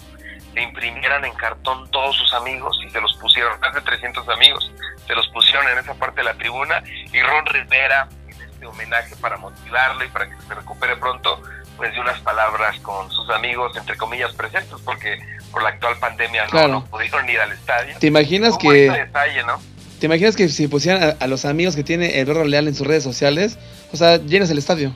le imprimieran en cartón todos sus amigos y se los pusieron, más de 300 amigos, se los pusieron en esa parte de la tribuna y Ron Rivera, en este homenaje para motivarlo y para que se recupere pronto, pues dio unas palabras con sus amigos, entre comillas, presentes, porque por la actual pandemia no, pudieron ir al estadio. ¿Te imaginas que... ¿Te imaginas que si pusieran a, los amigos que tiene el Leal en sus redes sociales, o sea, llenas el estadio?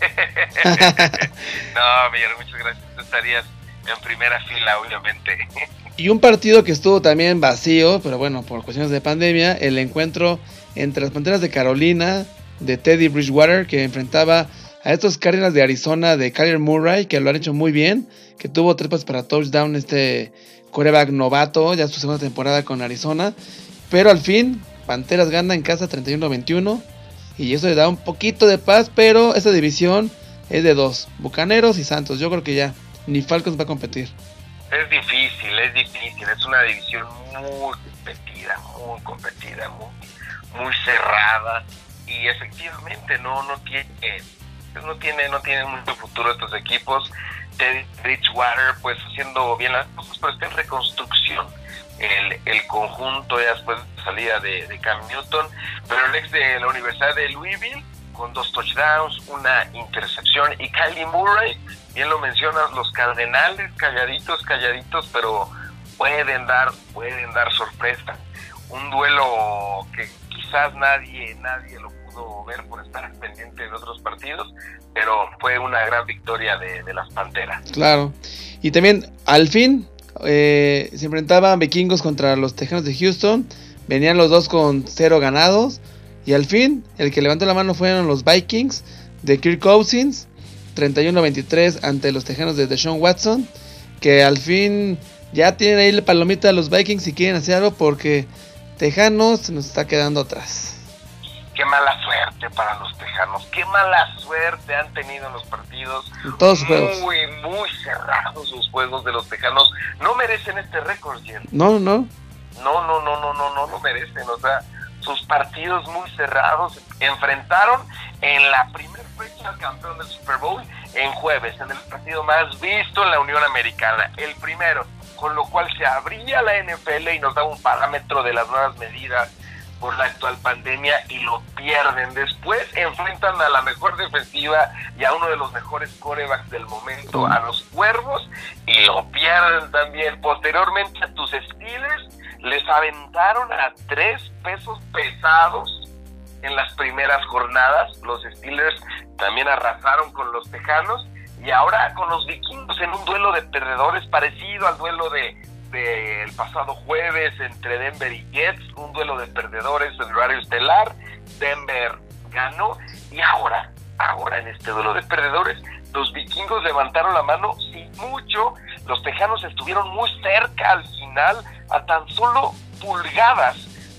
*laughs* *laughs* no, Miguel, muchas gracias. Tú estarías en primera fila, obviamente. Y un partido que estuvo también vacío, pero bueno, por cuestiones de pandemia, el encuentro entre las Panteras de Carolina, de Teddy Bridgewater, que enfrentaba a estos Cardinals de Arizona de Kyler Murray, que lo han hecho muy bien, que tuvo tres pases para touchdown este coreback novato, ya su segunda temporada con Arizona. Pero al fin, Panteras gana en casa 31-21. Y eso le da un poquito de paz, pero esta división es de dos, Bucaneros y Santos. Yo creo que ya ni Falcons va a competir. Es difícil, es difícil. Es una división muy competida, muy competida, muy, muy cerrada. Y efectivamente no, no tiene, no tiene, no tiene mucho futuro estos equipos. Teddy Bridgewater, pues haciendo bien las cosas, pero está en reconstrucción el, el conjunto después de salida de, de Cam Newton, pero el ex de la Universidad de Louisville con dos touchdowns, una intercepción y Kylie Murray, bien lo mencionas, los Cardenales calladitos, calladitos, pero pueden dar, pueden dar sorpresa. Un duelo que quizás nadie, nadie lo pudo ver por estar pendiente de otros partidos, pero fue una gran victoria de, las Panteras. Claro. Y también, al fin, eh, se enfrentaban vikingos contra los Tejanos de Houston. Venían los dos con cero ganados. Y al fin, el que levantó la mano fueron los Vikings de Kirk Cousins. 31-23 ante los Tejanos de Deshaun Watson. Que al fin ya tienen ahí la palomita de los Vikings y quieren hacer algo porque Tejanos nos está quedando atrás qué mala suerte para los tejanos, qué mala suerte han tenido en los partidos. todos muy, muy cerrados los juegos de los tejanos. No merecen este récord, Jen. No, no. No, no, no, no, no, no lo merecen. O sea, sus partidos muy cerrados. Enfrentaron en la primera fecha al campeón del Super Bowl en jueves, en el partido más visto en la Unión Americana, el primero, con lo cual se abría la NFL y nos da un parámetro de las nuevas medidas por la actual pandemia y lo pierden. Después enfrentan a la mejor defensiva y a uno de los mejores corebacks del momento, a los Cuervos, y lo pierden también. Posteriormente a tus Steelers les aventaron a tres pesos pesados en las primeras jornadas. Los Steelers también arrasaron con los Tejanos y ahora con los vikingos en un duelo de perdedores parecido al duelo de del pasado jueves entre Denver y Jets, un duelo de perdedores en horario estelar. Denver ganó y ahora, ahora en este duelo de perdedores, los vikingos levantaron la mano sin mucho. Los tejanos estuvieron muy cerca al final, a tan solo pulgadas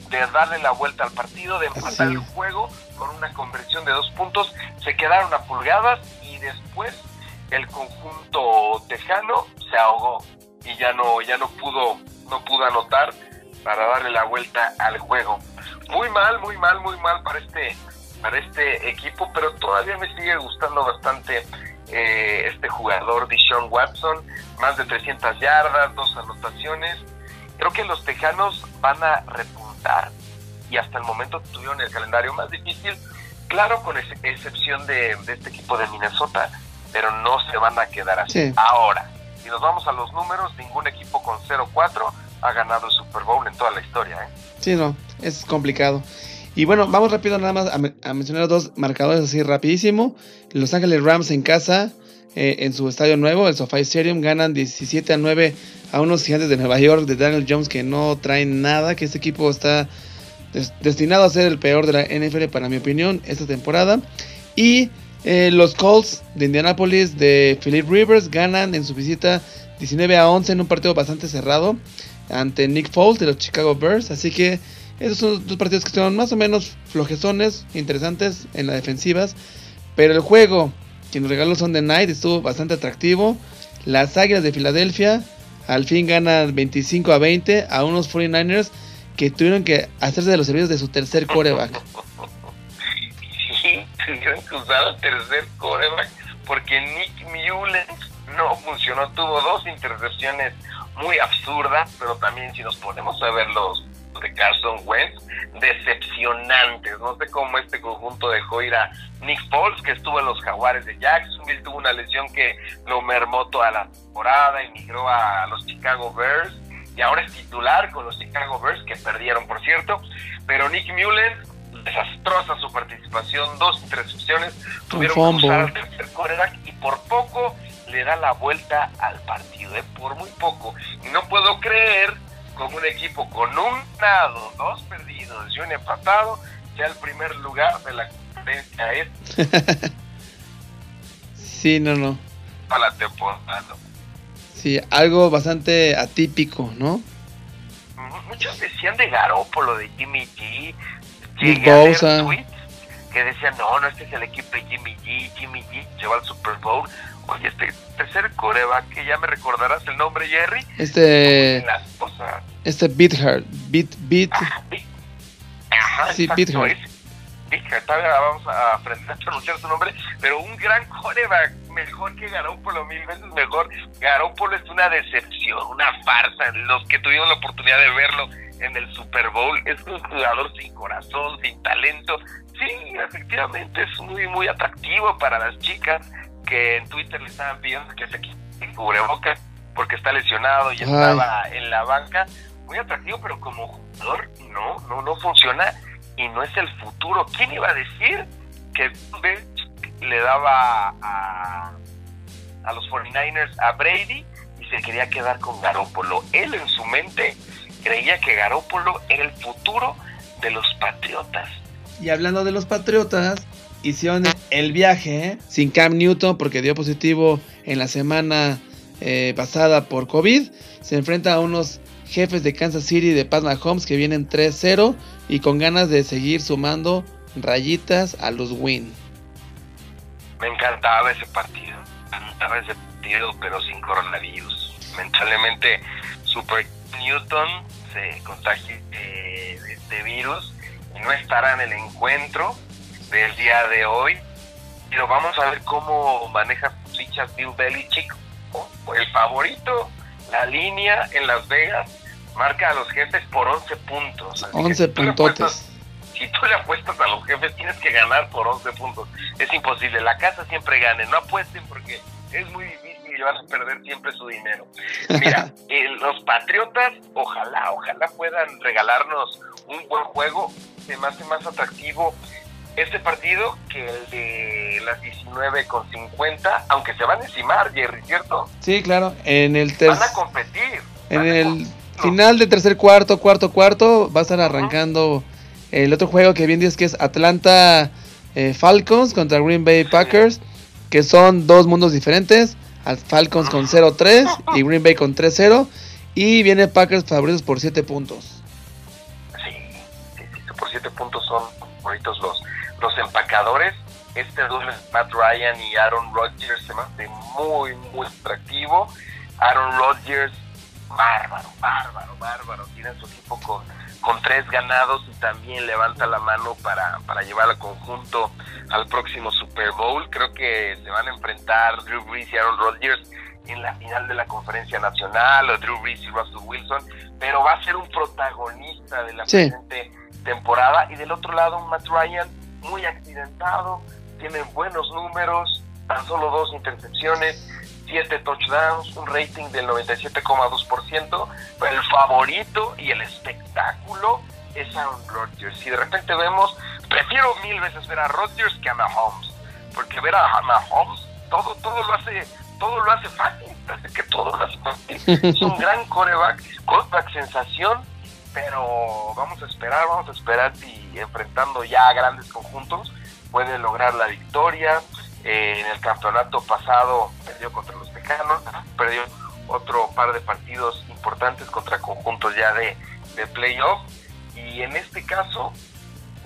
de darle la vuelta al partido, de empatar el juego con una conversión de dos puntos. Se quedaron a pulgadas y después el conjunto tejano se ahogó y ya no, ya no pudo, no pudo anotar para darle la vuelta al juego. Muy mal, muy mal, muy mal para este, para este equipo, pero todavía me sigue gustando bastante eh, este jugador, Dishon Watson, más de 300 yardas, dos anotaciones. Creo que los Tejanos van a repuntar y hasta el momento tuvieron el calendario más difícil, claro, con excepción de, de este equipo de Minnesota, pero no se van a quedar así. Ahora, si nos vamos a los números, ningún equipo con 0-4 ha ganado el Super Bowl en toda la historia. ¿eh? Sí, no, es complicado. Y bueno, vamos rápido nada más a, mencionar dos marcadores así rapidísimo. Los Ángeles Rams en casa, eh, en su estadio nuevo, el SoFi Stadium, ganan 17 a 9 a unos gigantes de Nueva York de Daniel Jones que no traen nada, que este equipo está destinado a ser el peor de la NFL para mi opinión esta temporada. Y eh, los Colts de Indianapolis de Philip Rivers ganan en su visita 19 a 11 en un partido bastante cerrado ante Nick Foles de los Chicago Bears. Así que esos son dos partidos que son más o menos flojezones, interesantes en las defensivas. Pero el juego que nos regaló Sunday Night estuvo bastante atractivo. Las Águilas de Filadelfia al fin ganan 25 a 20 a unos 49ers que tuvieron que hacerse de los servicios de su tercer quarterback. Tuvieron que usar tercer coreback porque Nick Mullens no funcionó, tuvo dos intercepciones muy absurdas, pero también si nos ponemos a ver los de Carson Wentz, decepcionantes. No sé cómo este conjunto dejó ir a Nick Foles, que estuvo en los Jaguares de Jacksonville, tuvo una lesión que lo mermó toda la temporada, emigró a los Chicago Bears y ahora es titular con los Chicago Bears, que perdieron, por cierto. Pero Nick Mullen, desastrosa su participación, dos intercepciones, tuvieron que usar al tercer quarterback y por poco le da la vuelta al partido, ¿eh? por muy poco. Y no puedo creer como un equipo con un ganado, dos perdidos y un empatado, sea el primer lugar de la conferencia *laughs* sí, no, no. Para la temporada. Sí, algo bastante atípico, ¿no? Muchos decían de Garópolo, de Jimmy G. Llegué a ver tweets que decían, no, no, este es el equipo de Jimmy G. Jimmy G lleva al Super Bowl. Oye, este tercer coreback, que ya me recordarás el nombre, Jerry. Este. Este Beathard. Beat, beat. Ajá, sí, Beathard. Todavía vamos a aprender a pronunciar su nombre, pero un gran coreback, mejor que Garoppolo, mil veces mejor. Garoppolo es una decepción, una farsa. Los que tuvieron la oportunidad de verlo en el Super Bowl, es un jugador sin corazón, sin talento. Sí, efectivamente es muy, muy atractivo para las chicas que en Twitter le estaban pidiendo que se quite cubrebocas porque está lesionado y estaba en la banca. Muy atractivo, pero como jugador no, no, no funciona y no es el futuro. ¿Quién iba a decir que le daba a, a los 49ers a Brady y se quería quedar con Garópolo? Él en su mente creía que Garópolo era el futuro de los Patriotas. Y hablando de los Patriotas, hicieron el viaje sin Cam Newton porque dio positivo en la semana eh, pasada por COVID. Se enfrenta a unos jefes de Kansas City de Pat Mahomes que vienen 3-0 y con ganas de seguir sumando rayitas a los win. Me encantaba ese partido, me encantaba ese partido, pero sin coronavirus. Lamentablemente, Super Newton se contagia de, este virus y no estará en el encuentro del día de hoy. Pero vamos a ver cómo maneja sus fichas Bill Belichick, el favorito, la línea en Las Vegas marca a los jefes por 11 puntos. 11 puntotes. Si tú le apuestas a los jefes, tienes que ganar por 11 puntos. Es imposible. La casa siempre gane. No apuesten porque es muy difícil y van a perder siempre su dinero. Mira, *laughs* eh, los Patriotas, ojalá, ojalá puedan regalarnos un buen juego. Se me hace más atractivo este partido que el de las 19 con 50, aunque se van a encimar, Jerry, ¿cierto? Sí, claro. En el Van a competir. En el Final de tercer cuarto, cuarto, cuarto, va a estar arrancando el otro juego que bien dices que es Atlanta eh, Falcons contra Green Bay Packers, que son dos mundos diferentes. Falcons con 0-3 y Green Bay con 3-0. Y viene Packers favoritos por 7 puntos. Sí, sí, sí, por 7 puntos son bonitos los, los empacadores. Este duelo Matt Ryan y Aaron Rodgers se me hace muy, muy atractivo. Aaron Rodgers bárbaro, bárbaro, bárbaro. Tiene su equipo con, con tres ganados y también levanta la mano para, para llevar al conjunto al próximo Super Bowl. Creo que se van a enfrentar Drew Brees y Aaron Rodgers en la final de la conferencia nacional, o Drew Brees y Russell Wilson, pero va a ser un protagonista de la presente temporada. Y del otro lado, un Matt Ryan muy accidentado, tiene buenos números, tan solo dos intercepciones 7 touchdowns, un rating del 97,2%, pero el favorito y el espectáculo es Aaron Rodgers. Si de repente vemos, prefiero mil veces ver a Rodgers que a Mahomes, porque ver a Mahomes todo, todo lo hace, todo lo hace fácil, *laughs* que todo lo hace fácil. Es un *laughs* gran coreback, coreback sensación, pero vamos a esperar, vamos a esperar si enfrentando ya grandes conjuntos puede lograr la victoria. Eh, en el campeonato pasado perdió contra los mexicanos, perdió otro par de partidos importantes contra conjuntos ya de, de playoff. Y en este caso,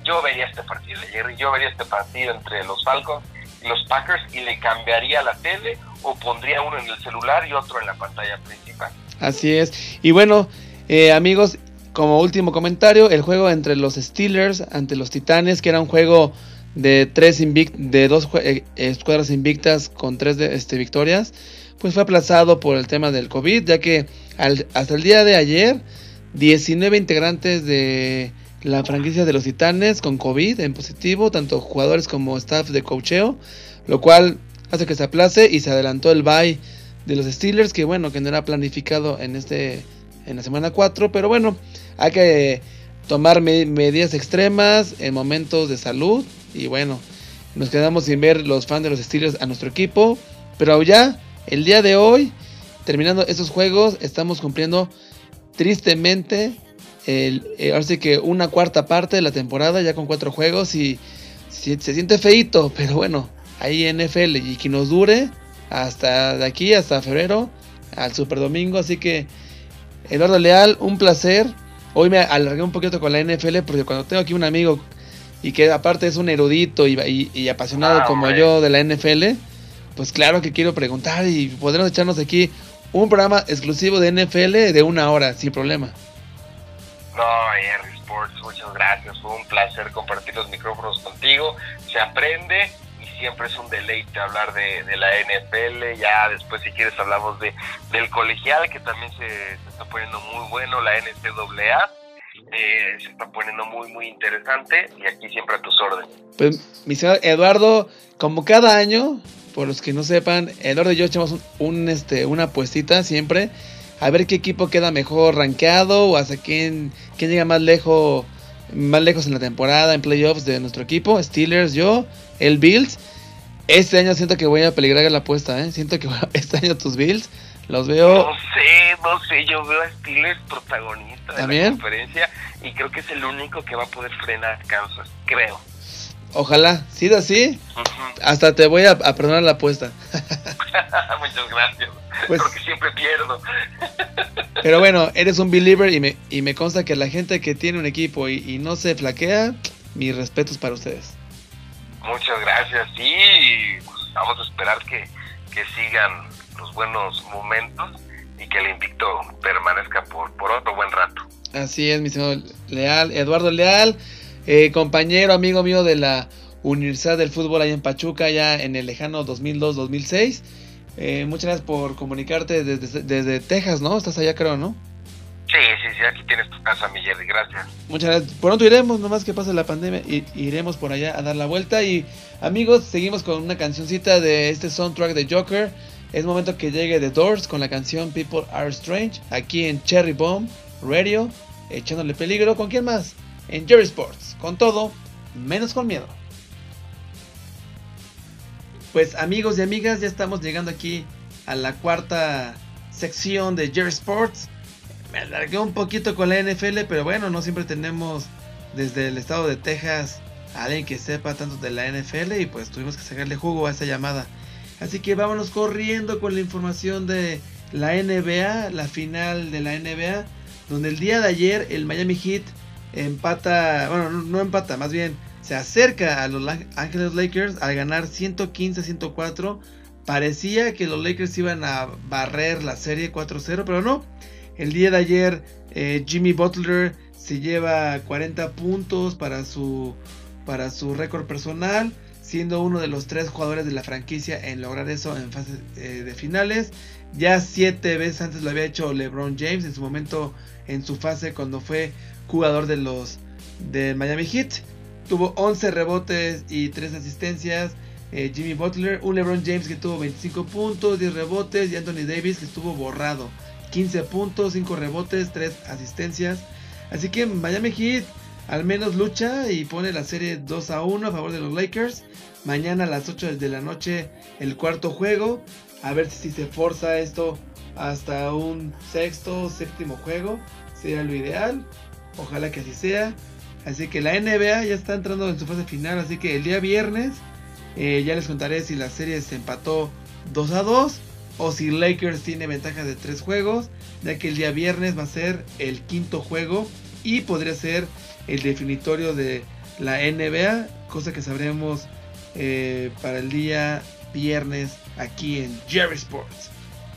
yo vería este partido, Jerry, yo vería este partido entre los Falcons y los Packers y le cambiaría la tele o pondría uno en el celular y otro en la pantalla principal. Así es. Y bueno, eh, amigos, como último comentario, el juego entre los Steelers ante los Titanes, que era un juego de tres de dos eh, escuadras invictas con tres de, este, victorias, pues fue aplazado por el tema del COVID, ya que hasta el día de ayer 19 integrantes de la franquicia de los Titanes con COVID en positivo, tanto jugadores como staff de cocheo, lo cual hace que se aplace y se adelantó el bye de los Steelers, que bueno, que no era planificado en este en la semana 4, pero bueno, hay que tomar medidas extremas en momentos de salud y bueno, nos quedamos sin ver los fans de los Steelers a nuestro equipo, pero ya el día de hoy, terminando estos juegos, estamos cumpliendo tristemente el, eh, ahora sí que una cuarta parte de la temporada ya con cuatro juegos y, se siente feito, pero bueno, ahí NFL y que nos dure hasta de aquí hasta febrero al Super Domingo, así que Eduardo Leal, un placer. Hoy me alargué un poquito con la NFL porque cuando tengo aquí un amigo y que aparte es un erudito y, apasionado ah, como yo de la NFL, pues claro que quiero preguntar y podremos echarnos aquí un programa exclusivo de NFL de una hora, sin problema. No, Henry Sports, muchas gracias. Fue un placer compartir los micrófonos contigo. Se aprende y siempre es un deleite hablar de, la NFL. Ya después, si quieres, hablamos de del colegial, que también se, se está poniendo muy bueno, la NCAA eh, se está poniendo muy, muy interesante y aquí siempre a tus órdenes. Pues, mi señor Eduardo, como cada año, por los que no sepan, Eduardo y yo echamos un, este, una apuestita siempre a ver qué equipo queda mejor rankeado o hasta quién, quién llega más lejos, más lejos en la temporada, en playoffs de nuestro equipo. Steelers, yo, el Bills. Este año siento que voy a peligrar la apuesta, ¿eh? Siento que este año tus Bills los veo. No sé, no sé. Yo veo a Steelers protagonista de la conferencia y creo que es el único que va a poder frenar a Kansas. Creo. Ojalá, si así, hasta te voy a, perdonar la apuesta. *laughs* Muchas gracias. Pues, porque siempre pierdo. *laughs* pero bueno, eres un believer y me, y me consta que la gente que tiene un equipo y, no se flaquea, mis respetos para ustedes. Muchas gracias. Sí, pues vamos a esperar que, que sigan los buenos momentos y que el invicto permanezca por, por otro buen rato. Así es, mi señor Leal, Eduardo Leal, eh, compañero, amigo mío de la Universidad del Fútbol allá en Pachuca, ya en el lejano 2002-2006. Eh, muchas gracias por comunicarte desde, desde Texas, ¿no? Estás allá, creo, ¿no? Sí, sí, sí, aquí tienes tu casa, mi Jerry, gracias. Muchas gracias. Pronto iremos, nomás que pase la pandemia, y iremos por allá a dar la vuelta. Y amigos, seguimos con una cancioncita de este soundtrack de Joker. Es momento que llegue The Doors con la canción People Are Strange, aquí en Cherry Bomb Radio, echándole peligro. ¿Con quién más? En Jerry Sports, con todo, menos con miedo. Pues amigos y amigas, ya estamos llegando aquí a la cuarta sección de Jerry Sports me alargué un poquito con la NFL, pero bueno, no siempre tenemos desde el estado de Texas a alguien que sepa tanto de la NFL y pues tuvimos que sacarle jugo a esa llamada. Así que vámonos corriendo con la información de la NBA, la final de la NBA, donde el día de ayer el Miami Heat empata, bueno, no, empata, más bien se acerca a los Ángeles Lakers al ganar 115-104. Parecía que los Lakers iban a barrer la serie 4-0, pero no. El día de ayer eh, Jimmy Butler se lleva 40 puntos para su, para su récord personal, siendo uno de los tres jugadores de la franquicia en lograr eso en fase eh, de finales. Ya siete veces antes lo había hecho LeBron James en su momento en su fase cuando fue jugador de los de Miami Heat. Tuvo 11 rebotes y 3 asistencias. Eh, Jimmy Butler, un LeBron James que tuvo 25 puntos, 10 rebotes y Anthony Davis que estuvo borrado. 15 puntos, 5 rebotes, 3 asistencias. Así que Miami Heat al menos lucha y pone la serie 2 a 1 a favor de los Lakers. Mañana a las 8 de la noche el cuarto juego. A ver si se forza esto hasta un sexto, séptimo juego. Sería lo ideal. Ojalá que así sea. Así que la NBA ya está entrando en su fase final. Así que el día viernes eh, ya les contaré si la serie se empató 2 a 2 o si Lakers tiene ventaja de tres juegos, ya que el día viernes va a ser el quinto juego y podría ser el definitorio de la NBA, cosa que sabremos eh, para el día viernes aquí en Jerry Sports.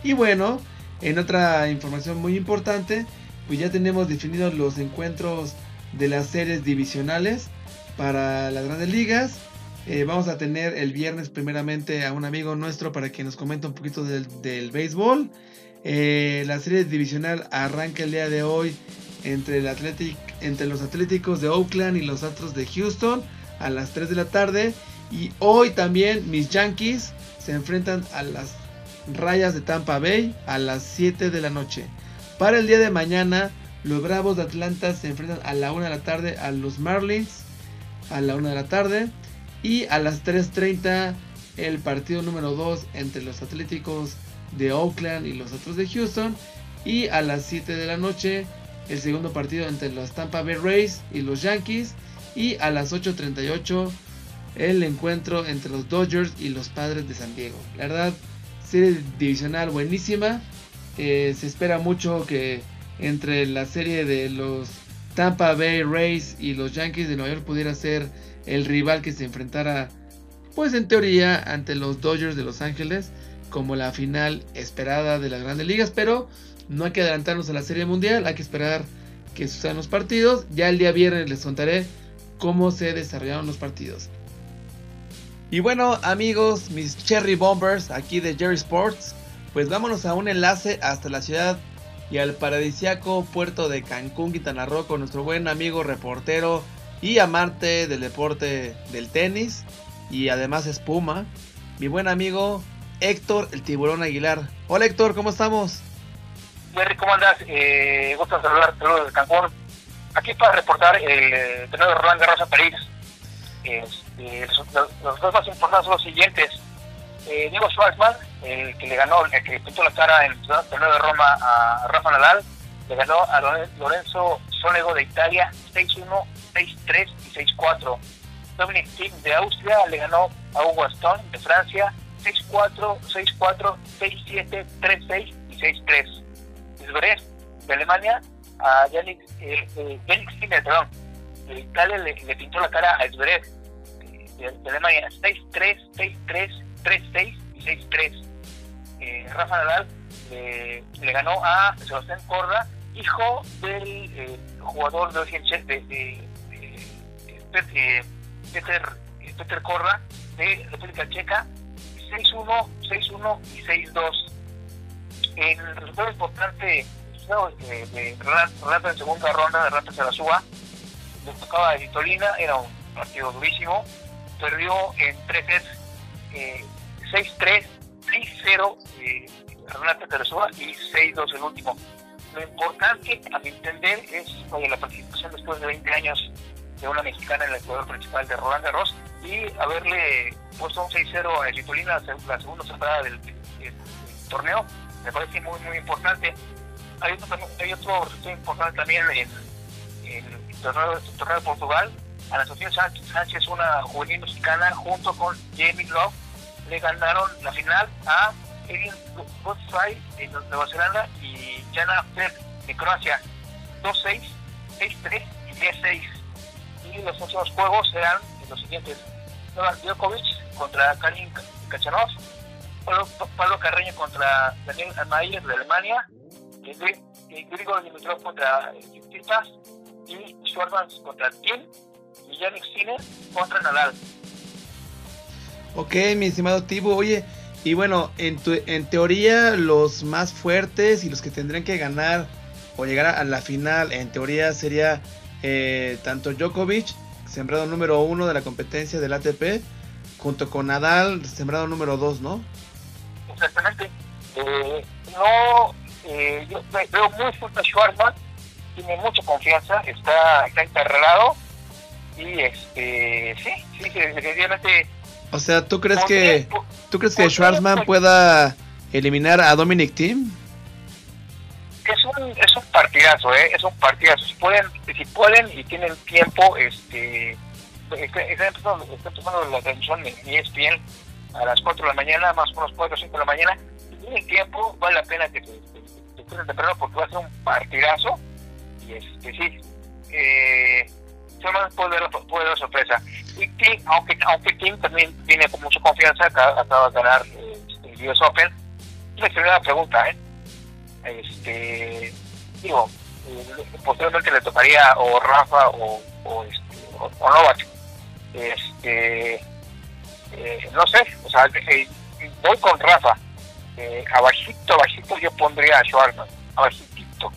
Y bueno, en otra información muy importante, pues ya tenemos definidos los encuentros de las series divisionales para las grandes ligas. Eh, vamos a tener el viernes primeramente a un amigo nuestro para que nos comente un poquito del, del béisbol. Eh, la serie divisional arranca el día de hoy entre, el entre los Atléticos de Oakland y los Astros de Houston a las 3 de la tarde. Y hoy también mis Yankees se enfrentan a las Rayas de Tampa Bay a las 7 de la noche. Para el día de mañana, los Bravos de Atlanta se enfrentan a la 1 de la tarde a los Marlins a la 1 de la tarde. Y a las 3.30 el partido número 2 entre los Atléticos de Oakland y los otros de Houston. Y a las 7 de la noche el segundo partido entre los Tampa Bay Rays y los Yankees. Y a las 8.38 el encuentro entre los Dodgers y los Padres de San Diego. La verdad, serie divisional buenísima. Eh, se espera mucho que entre la serie de los Tampa Bay Rays y los Yankees de Nueva York pudiera ser el rival que se enfrentara, pues en teoría, ante los Dodgers de Los Ángeles, como la final esperada de las grandes ligas, pero no hay que adelantarnos a la serie mundial, hay que esperar que sucedan los partidos. Ya el día viernes les contaré cómo se desarrollaron los partidos. Y bueno, amigos, mis Cherry Bombers aquí de Jerry Sports, pues vámonos a un enlace hasta la ciudad y al paradisiaco puerto de Cancún, Quintana Roo, nuestro buen amigo reportero y amante del deporte del tenis y además espuma, mi buen amigo Héctor el Tiburón Aguilar. Hola Héctor, ¿cómo estamos? Jerry, ¿cómo andas? Eh, gusto saludar, saludos de Cancún. Aquí para reportar el eh, torneo de Roland Garros París. Este, los, dos más importantes son los siguientes. Eh, Diego Schwartzman, el que le ganó, el que pintó la cara en el torneo de Roma a Rafa Nadal, le ganó a Lorenzo Sonego de Italia 6-1, 6-3 y 6-4. Dominic Thiem de Austria le ganó a Hugo Stone de Francia 6-4, 6-4, 6-7, 3-6 y 6-3. Zverev de Alemania a Yannick, eh, eh, perdón, de Italia le, le, pintó la cara a Zverev de, de Alemania 6-3, 6-3, 3-6 y 6-3. Eh, Rafa Nadal eh, le ganó a Sebastián Corda, hijo del eh, jugador de, de, de, de Peter, Peter Corda de República Checa 6-1, 6-1 y 6-2. El resultado importante de, de Rata en segunda ronda de Rata Sarasúa le tocaba a Vitolina, era un partido durísimo, perdió en 3 sets eh, 6-3, 6-0 eh, Renata Sarasúa y 6-2 el último. Lo importante, a mi entender, es oye, la participación después de 20 años de una mexicana en el jugador principal de Roland Garros y haberle puesto un 6-0 a Vitolina la, segunda temporada del, del, del, torneo, me parece muy, muy importante. Hay otro, hay otro resultado importante también en, en el, torneo, el torneo de Portugal. Ana Sofía Sánchez, Sánchez, una juvenil mexicana, junto con Jamie Love, le ganaron la final a Erin Godfrey de Nueva Zelanda y Jana Fer de Croacia 2-6, 6-3 y 10-6. Y los próximos juegos serán los siguientes. Novak Djokovic contra Karin Kachanov, Pablo, Carreño contra Daniel Almayer de Alemania, Grigor Dimitrov contra Tsitsipas y Schwartzman contra Tim y Yannick Sinner contra Nadal. Ok, mi estimado Tibo, oye, y bueno, en, tu, en teoría los más fuertes y los que tendrían que ganar o llegar a la final, en teoría sería eh, tanto Djokovic, sembrado número uno de la competencia del ATP, junto con Nadal, sembrado número dos, ¿no? Exactamente. Eh, no, eh, yo veo muy fuerte a Schwarzman, tiene mucha confianza, está, está encarrelado y este, sí, sí, definitivamente o sea, ¿tú crees que tú crees que Schwarzman pueda eliminar a Dominic Thiem? Es un es un partidazo, eh, es un partidazo. Si pueden si pueden y tienen tiempo, este están tomando la atención en ESPN a las 4 de la mañana, más o menos 4 o 5 de la mañana. Si tienen tiempo, vale la pena que se temprano porque va a ser un partidazo. Y este sí, eh, dar, puede dar sorpresa. Y Tim, aunque, aunque Tim también tiene con mucha confianza, acaba, acaba de ganar eh, el US Open, la primera pregunta, ¿eh? Este, digo, eh, posiblemente le tocaría o Rafa o, o, este, o, o Novak. Este, eh, no sé, o sea, eh, voy con Rafa. Eh, abajito, abajito yo pondría a Schwarman, abajito.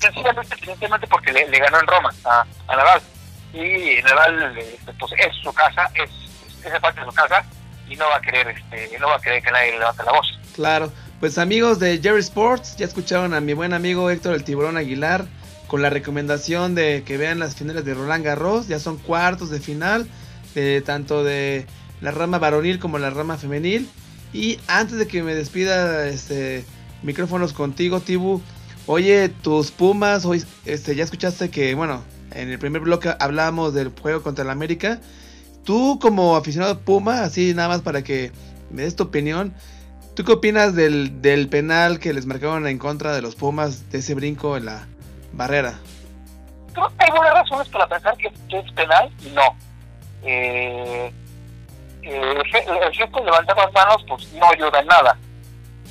Sencillamente, sencillamente porque le, ganó en Roma a, a Nadal. Y Nadal, este, pues es su casa, es, esa parte de su casa, y no va a querer, este, no va a querer que nadie le levante la voz. Claro, pues amigos de Jerry Sports, ya escucharon a mi buen amigo Héctor el Tiburón Aguilar con la recomendación de que vean las finales de Roland Garros, ya son cuartos de final, tanto de la rama varonil como la rama femenil. Y antes de que me despida, este, micrófonos contigo, Tibu. Oye, tus Pumas, hoy, este, ya escuchaste que, bueno, en el primer bloque hablamos del juego contra el América. Tú como aficionado Puma, así nada más para que me des tu opinión, ¿tú qué opinas del, del penal que les marcaron en contra de los Pumas, de ese brinco en la barrera? Creo que hay buenas razones para pensar que, es penal y no. Eh, eh, el gesto de levantar las manos pues no ayuda en nada.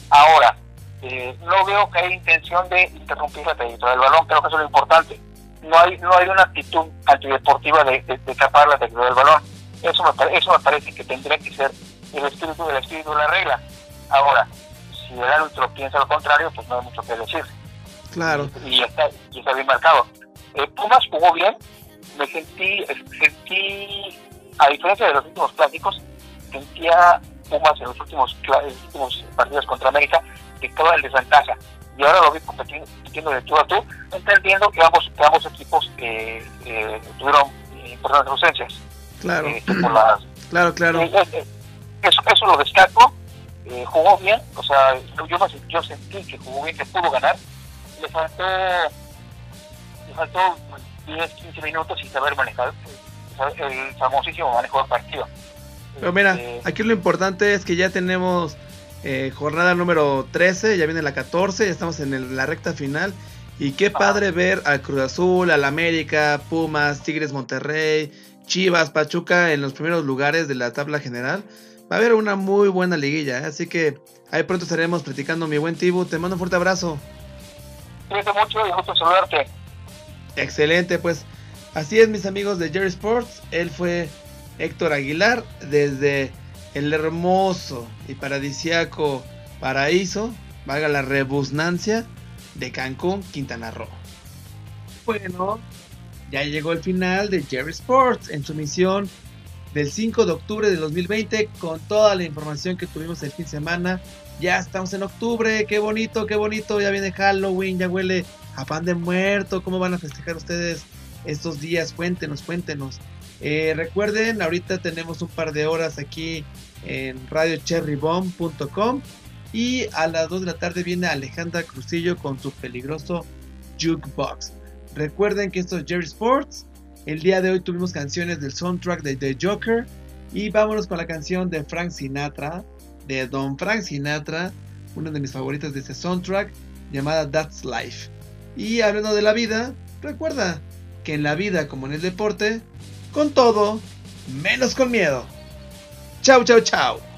Ahora, eh, no veo que haya intención de interrumpir la trayectoria del balón, creo que eso es lo importante. No hay no hay una actitud antideportiva de, de, de tapar la del balón. Eso me, eso me parece que tendría que ser el espíritu del espíritu de la regla. Ahora, si el árbitro piensa lo contrario, pues no hay mucho que decir. Claro. Y, está, y está bien marcado. Eh, Pumas jugó bien, me sentí, sentí a diferencia de los últimos clásicos, sentía Pumas en los últimos, últimos partidos contra América que estaba en desventaja. Y ahora lo vi compitiendo, de tú a tú, entendiendo que ambos, que ambos equipos eh, eh, tuvieron importantes ausencias. Claro. Eh, las, *clears throat* claro, claro. Eh, eso, eso lo destaco. jugó bien, o sea, yo, yo sentí que jugó bien, que pudo ganar. Le faltó, le faltó 10, 15 minutos sin saber manejar el famosísimo manejo del partido. Pero mira, este, aquí lo importante es que ya tenemos eh, jornada número 13, ya viene la 14, ya estamos en la recta final. Y qué padre ver al Cruz Azul, al América, Pumas, Tigres Monterrey, Chivas, Pachuca en los primeros lugares de la tabla general. Va a haber una muy buena liguilla, ¿eh? así que ahí pronto estaremos platicando, mi buen Tibu. Te mando un fuerte abrazo. Cuídate mucho y gusto saludarte. Excelente, pues Así es, mis amigos de Jerry Sports. Él fue Héctor Aguilar desde el hermoso y paradisiaco paraíso, valga la rebusnancia, de Cancún, Quintana Roo. Bueno, ya llegó el final de Jerry Sports en su misión del 5 de octubre de 2020 con toda la información que tuvimos el fin de semana. Ya estamos en octubre, qué bonito, qué bonito, ya viene Halloween, ya huele a pan de muerto, ¿cómo van a festejar ustedes estos días. Cuéntenos, cuéntenos. Eh, recuerden, ahorita tenemos un par de horas aquí en radiocherrybomb.com y a las 2 de la tarde viene Alejandra Cruzillo con su peligroso jukebox. Recuerden que esto es Jerry Sports. El día de hoy tuvimos canciones del soundtrack de The Joker y vámonos con la canción de Frank Sinatra, de Don Frank Sinatra, una de mis favoritas de este soundtrack llamada That's Life. Y hablando de la vida, recuerda, que en la vida como en el deporte, con todo, menos con miedo. Chau, chau, chau.